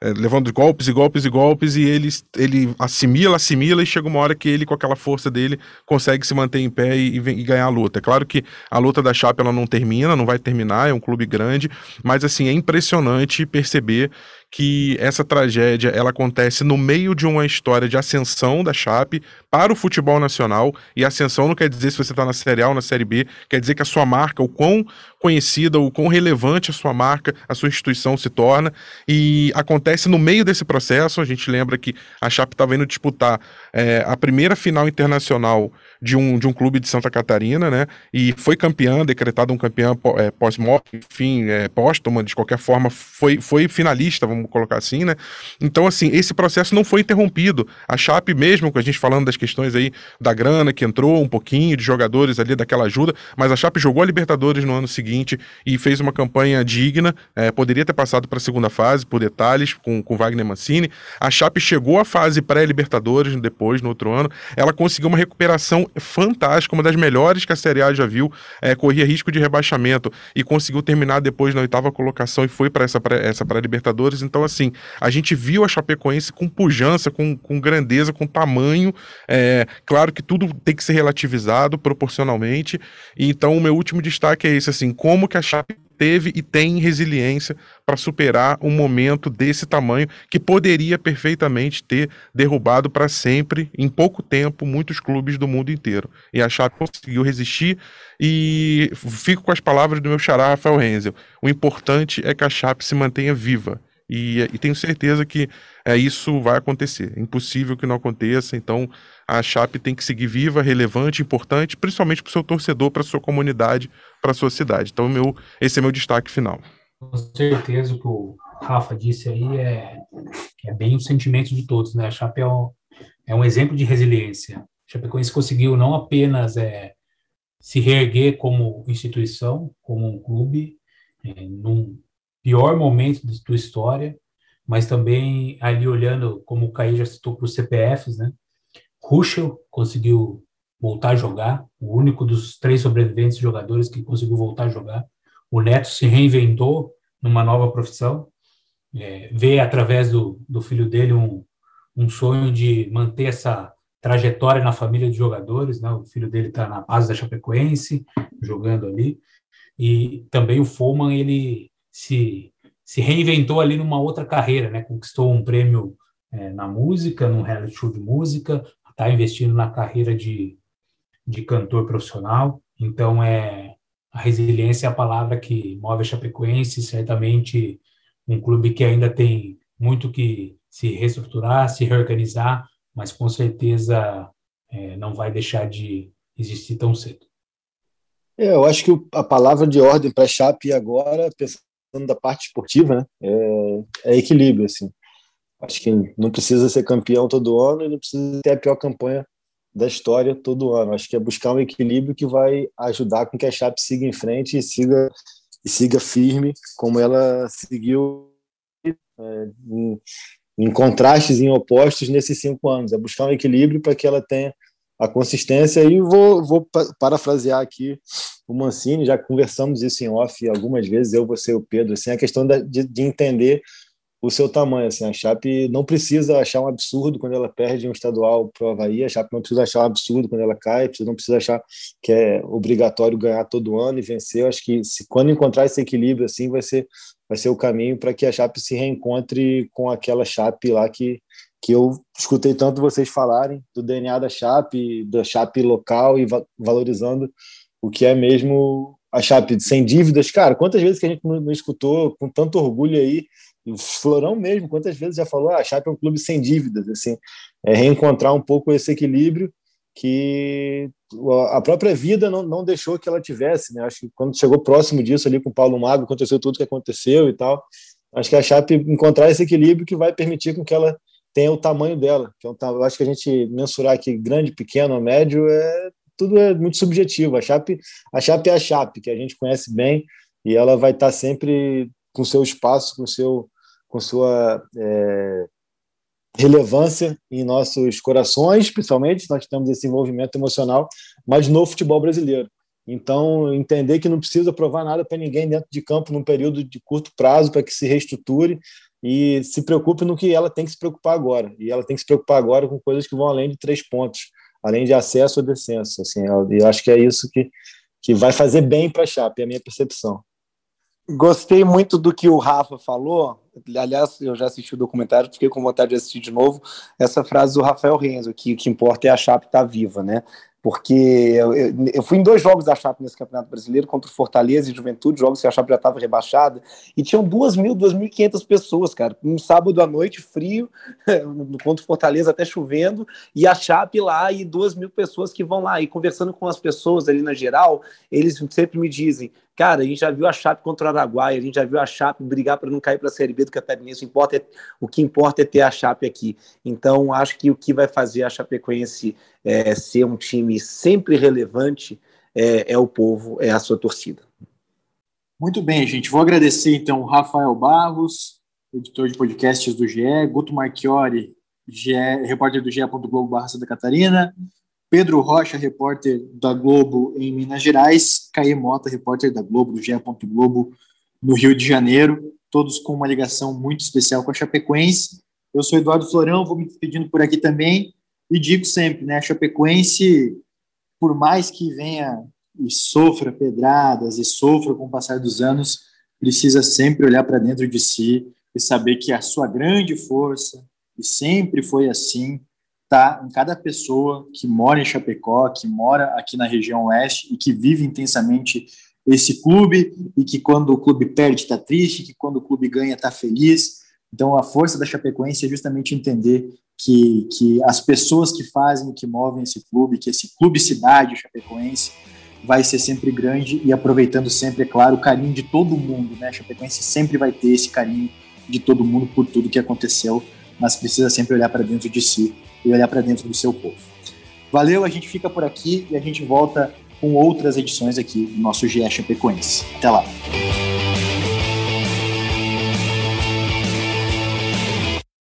é, levando golpes e golpes e golpes e ele, ele assimila, assimila e chega uma hora que ele com aquela força dele consegue se manter em pé e, e, ganhar a luta. É claro que a luta da Chapa ela não termina, não vai terminar, é um clube grande, mas assim, é impressionante perceber que essa tragédia ela acontece no meio de uma história de ascensão da Chape para o futebol nacional e ascensão não quer dizer se você está na Série A ou na Série B, quer dizer que a sua marca, o quão conhecida, o quão relevante a sua marca, a sua instituição se torna e acontece no meio desse processo, a gente lembra que a Chape estava indo disputar é, a primeira final internacional de um, de um clube de Santa Catarina, né? E foi campeã, decretado um campeão é, pós-morte, enfim, é, póstuma, de qualquer forma, foi, foi finalista, vamos colocar assim, né? Então, assim, esse processo não foi interrompido. A Chape, mesmo com a gente falando das questões aí da grana, que entrou um pouquinho, de jogadores ali daquela ajuda, mas a Chape jogou a Libertadores no ano seguinte e fez uma campanha digna, é, poderia ter passado para a segunda fase, por detalhes, com, com Wagner Mancini. A Chape chegou à fase pré-Libertadores depois, no outro ano. Ela conseguiu uma recuperação fantástica, uma das melhores que a Série A já viu, é, corria risco de rebaixamento e conseguiu terminar depois na oitava colocação e foi para essa essa para Libertadores. Então, assim, a gente viu a Chapecoense com pujança, com, com grandeza, com tamanho. É, claro que tudo tem que ser relativizado proporcionalmente. Então, o meu último destaque é esse, assim, como que a Chape teve e tem resiliência para superar um momento desse tamanho que poderia perfeitamente ter derrubado para sempre, em pouco tempo, muitos clubes do mundo inteiro. E a Chape conseguiu resistir e fico com as palavras do meu xará Rafael Renzel. O importante é que a Chape se mantenha viva. E, e tenho certeza que é, isso vai acontecer. É impossível que não aconteça. Então, a Chape tem que seguir viva, relevante, importante, principalmente para o seu torcedor, para a sua comunidade, para a sua cidade. Então, meu, esse é meu destaque final. Com certeza o que o Rafa disse aí é, é bem o sentimento de todos, né? A Chape é um, é um exemplo de resiliência. A Chapecoense conseguiu não apenas é, se reerguer como instituição, como um clube, é, num pior momento da sua história, mas também ali olhando, como o Caí já citou, para os CPFs, né? Ruschel conseguiu voltar a jogar, o único dos três sobreviventes jogadores que conseguiu voltar a jogar. O Neto se reinventou numa nova profissão, é, vê através do, do filho dele um, um sonho de manter essa trajetória na família de jogadores, né? O filho dele está na base da Chapecoense, jogando ali, e também o Foman ele se se reinventou ali numa outra carreira, né? Conquistou um prêmio é, na música, num reality show de música, está investindo na carreira de, de cantor profissional. Então, é a resiliência é a palavra que move a Chapecoense, certamente um clube que ainda tem muito que se reestruturar, se reorganizar, mas com certeza é, não vai deixar de existir tão cedo. É, eu acho que a palavra de ordem para a Chape agora, pensando da parte esportiva, né, é, é equilíbrio. Assim. Acho que não precisa ser campeão todo ano e não precisa ter a pior campanha da história todo ano. Acho que é buscar um equilíbrio que vai ajudar com que a Chape siga em frente e siga e siga firme como ela seguiu é, em, em contrastes, em opostos nesses cinco anos. É buscar um equilíbrio para que ela tenha a consistência. E vou, vou parafrasear aqui o Mancini, já conversamos isso em off algumas vezes, eu, você e o Pedro, assim, a questão de, de entender o seu tamanho. Assim, a Chape não precisa achar um absurdo quando ela perde um estadual para o Havaí, a Chape não precisa achar um absurdo quando ela cai, não precisa achar que é obrigatório ganhar todo ano e vencer. Eu acho que se, quando encontrar esse equilíbrio assim, vai ser, vai ser o caminho para que a Chape se reencontre com aquela Chape lá que, que eu escutei tanto vocês falarem do DNA da Chape, da Chape local e va valorizando o que é mesmo a Chape sem dívidas. Cara, quantas vezes que a gente não, não escutou com tanto orgulho aí o Florão mesmo, quantas vezes já falou, ah, a Chape é um clube sem dívidas, assim, é reencontrar um pouco esse equilíbrio que a própria vida não, não deixou que ela tivesse, né? Acho que quando chegou próximo disso ali com o Paulo Mago, aconteceu tudo que aconteceu e tal. Acho que a Chape encontrar esse equilíbrio que vai permitir com que ela tenha o tamanho dela. Um, eu acho que a gente mensurar aqui grande, pequeno, médio é tudo é muito subjetivo. A Chape, a Chape é a Chape, que a gente conhece bem, e ela vai estar sempre com seu espaço, com seu com sua é, relevância em nossos corações, principalmente, nós temos esse envolvimento emocional, mas no futebol brasileiro. Então, entender que não precisa provar nada para ninguém dentro de campo num período de curto prazo para que se reestruture e se preocupe no que ela tem que se preocupar agora. E ela tem que se preocupar agora com coisas que vão além de três pontos, além de acesso ou descenso. Assim, eu acho que é isso que, que vai fazer bem para a Chape, é a minha percepção. Gostei muito do que o Rafa falou. Aliás, eu já assisti o documentário, fiquei com vontade de assistir de novo. Essa frase do Rafael Renzo, que o que importa é a Chape estar tá viva, né? porque eu, eu, fui em dois jogos da Chape nesse Campeonato Brasileiro, contra o Fortaleza e Juventude, jogos que a Chape já estava rebaixada, e tinham duas mil, duas mil e quinhentas pessoas, cara, um sábado à noite, frio, <laughs> contra o Fortaleza até chovendo, e a Chape lá, e duas mil pessoas que vão lá, e conversando com as pessoas ali na geral, eles sempre me dizem, Cara, a gente já viu a Chape contra o Araguaia, a gente já viu a Chape brigar para não cair para a Série B do Catarinense. Importa é, o que importa é ter a Chape aqui. Então, acho que o que vai fazer a Chapecoense é, ser um time sempre relevante é, é o povo, é a sua torcida. Muito bem, gente. Vou agradecer então Rafael Barros, editor de podcasts do GE, Guto Marchiori, GE, repórter do GE. Globo Barra Santa Catarina, Pedro Rocha, repórter da Globo em Minas Gerais, Caê Mota, repórter da Globo, do GE. Globo no Rio de Janeiro, todos com uma ligação muito especial com a Chapecoense. Eu sou Eduardo Florão, vou me despedindo por aqui também e digo sempre, né, a Chapecoense, por mais que venha e sofra pedradas e sofra com o passar dos anos, precisa sempre olhar para dentro de si e saber que a sua grande força, e sempre foi assim, está em cada pessoa que mora em Chapecó, que mora aqui na região oeste e que vive intensamente esse clube e que quando o clube perde está triste, que quando o clube ganha está feliz. Então a força da Chapecoense é justamente entender que, que as pessoas que fazem, que movem esse clube, que esse clube cidade Chapecoense vai ser sempre grande e aproveitando sempre, é claro, o carinho de todo mundo, né? A Chapecoense sempre vai ter esse carinho de todo mundo por tudo que aconteceu, mas precisa sempre olhar para dentro de si e olhar para dentro do seu povo. Valeu, a gente fica por aqui e a gente volta com outras edições aqui do nosso GE Chapecoense. Até lá!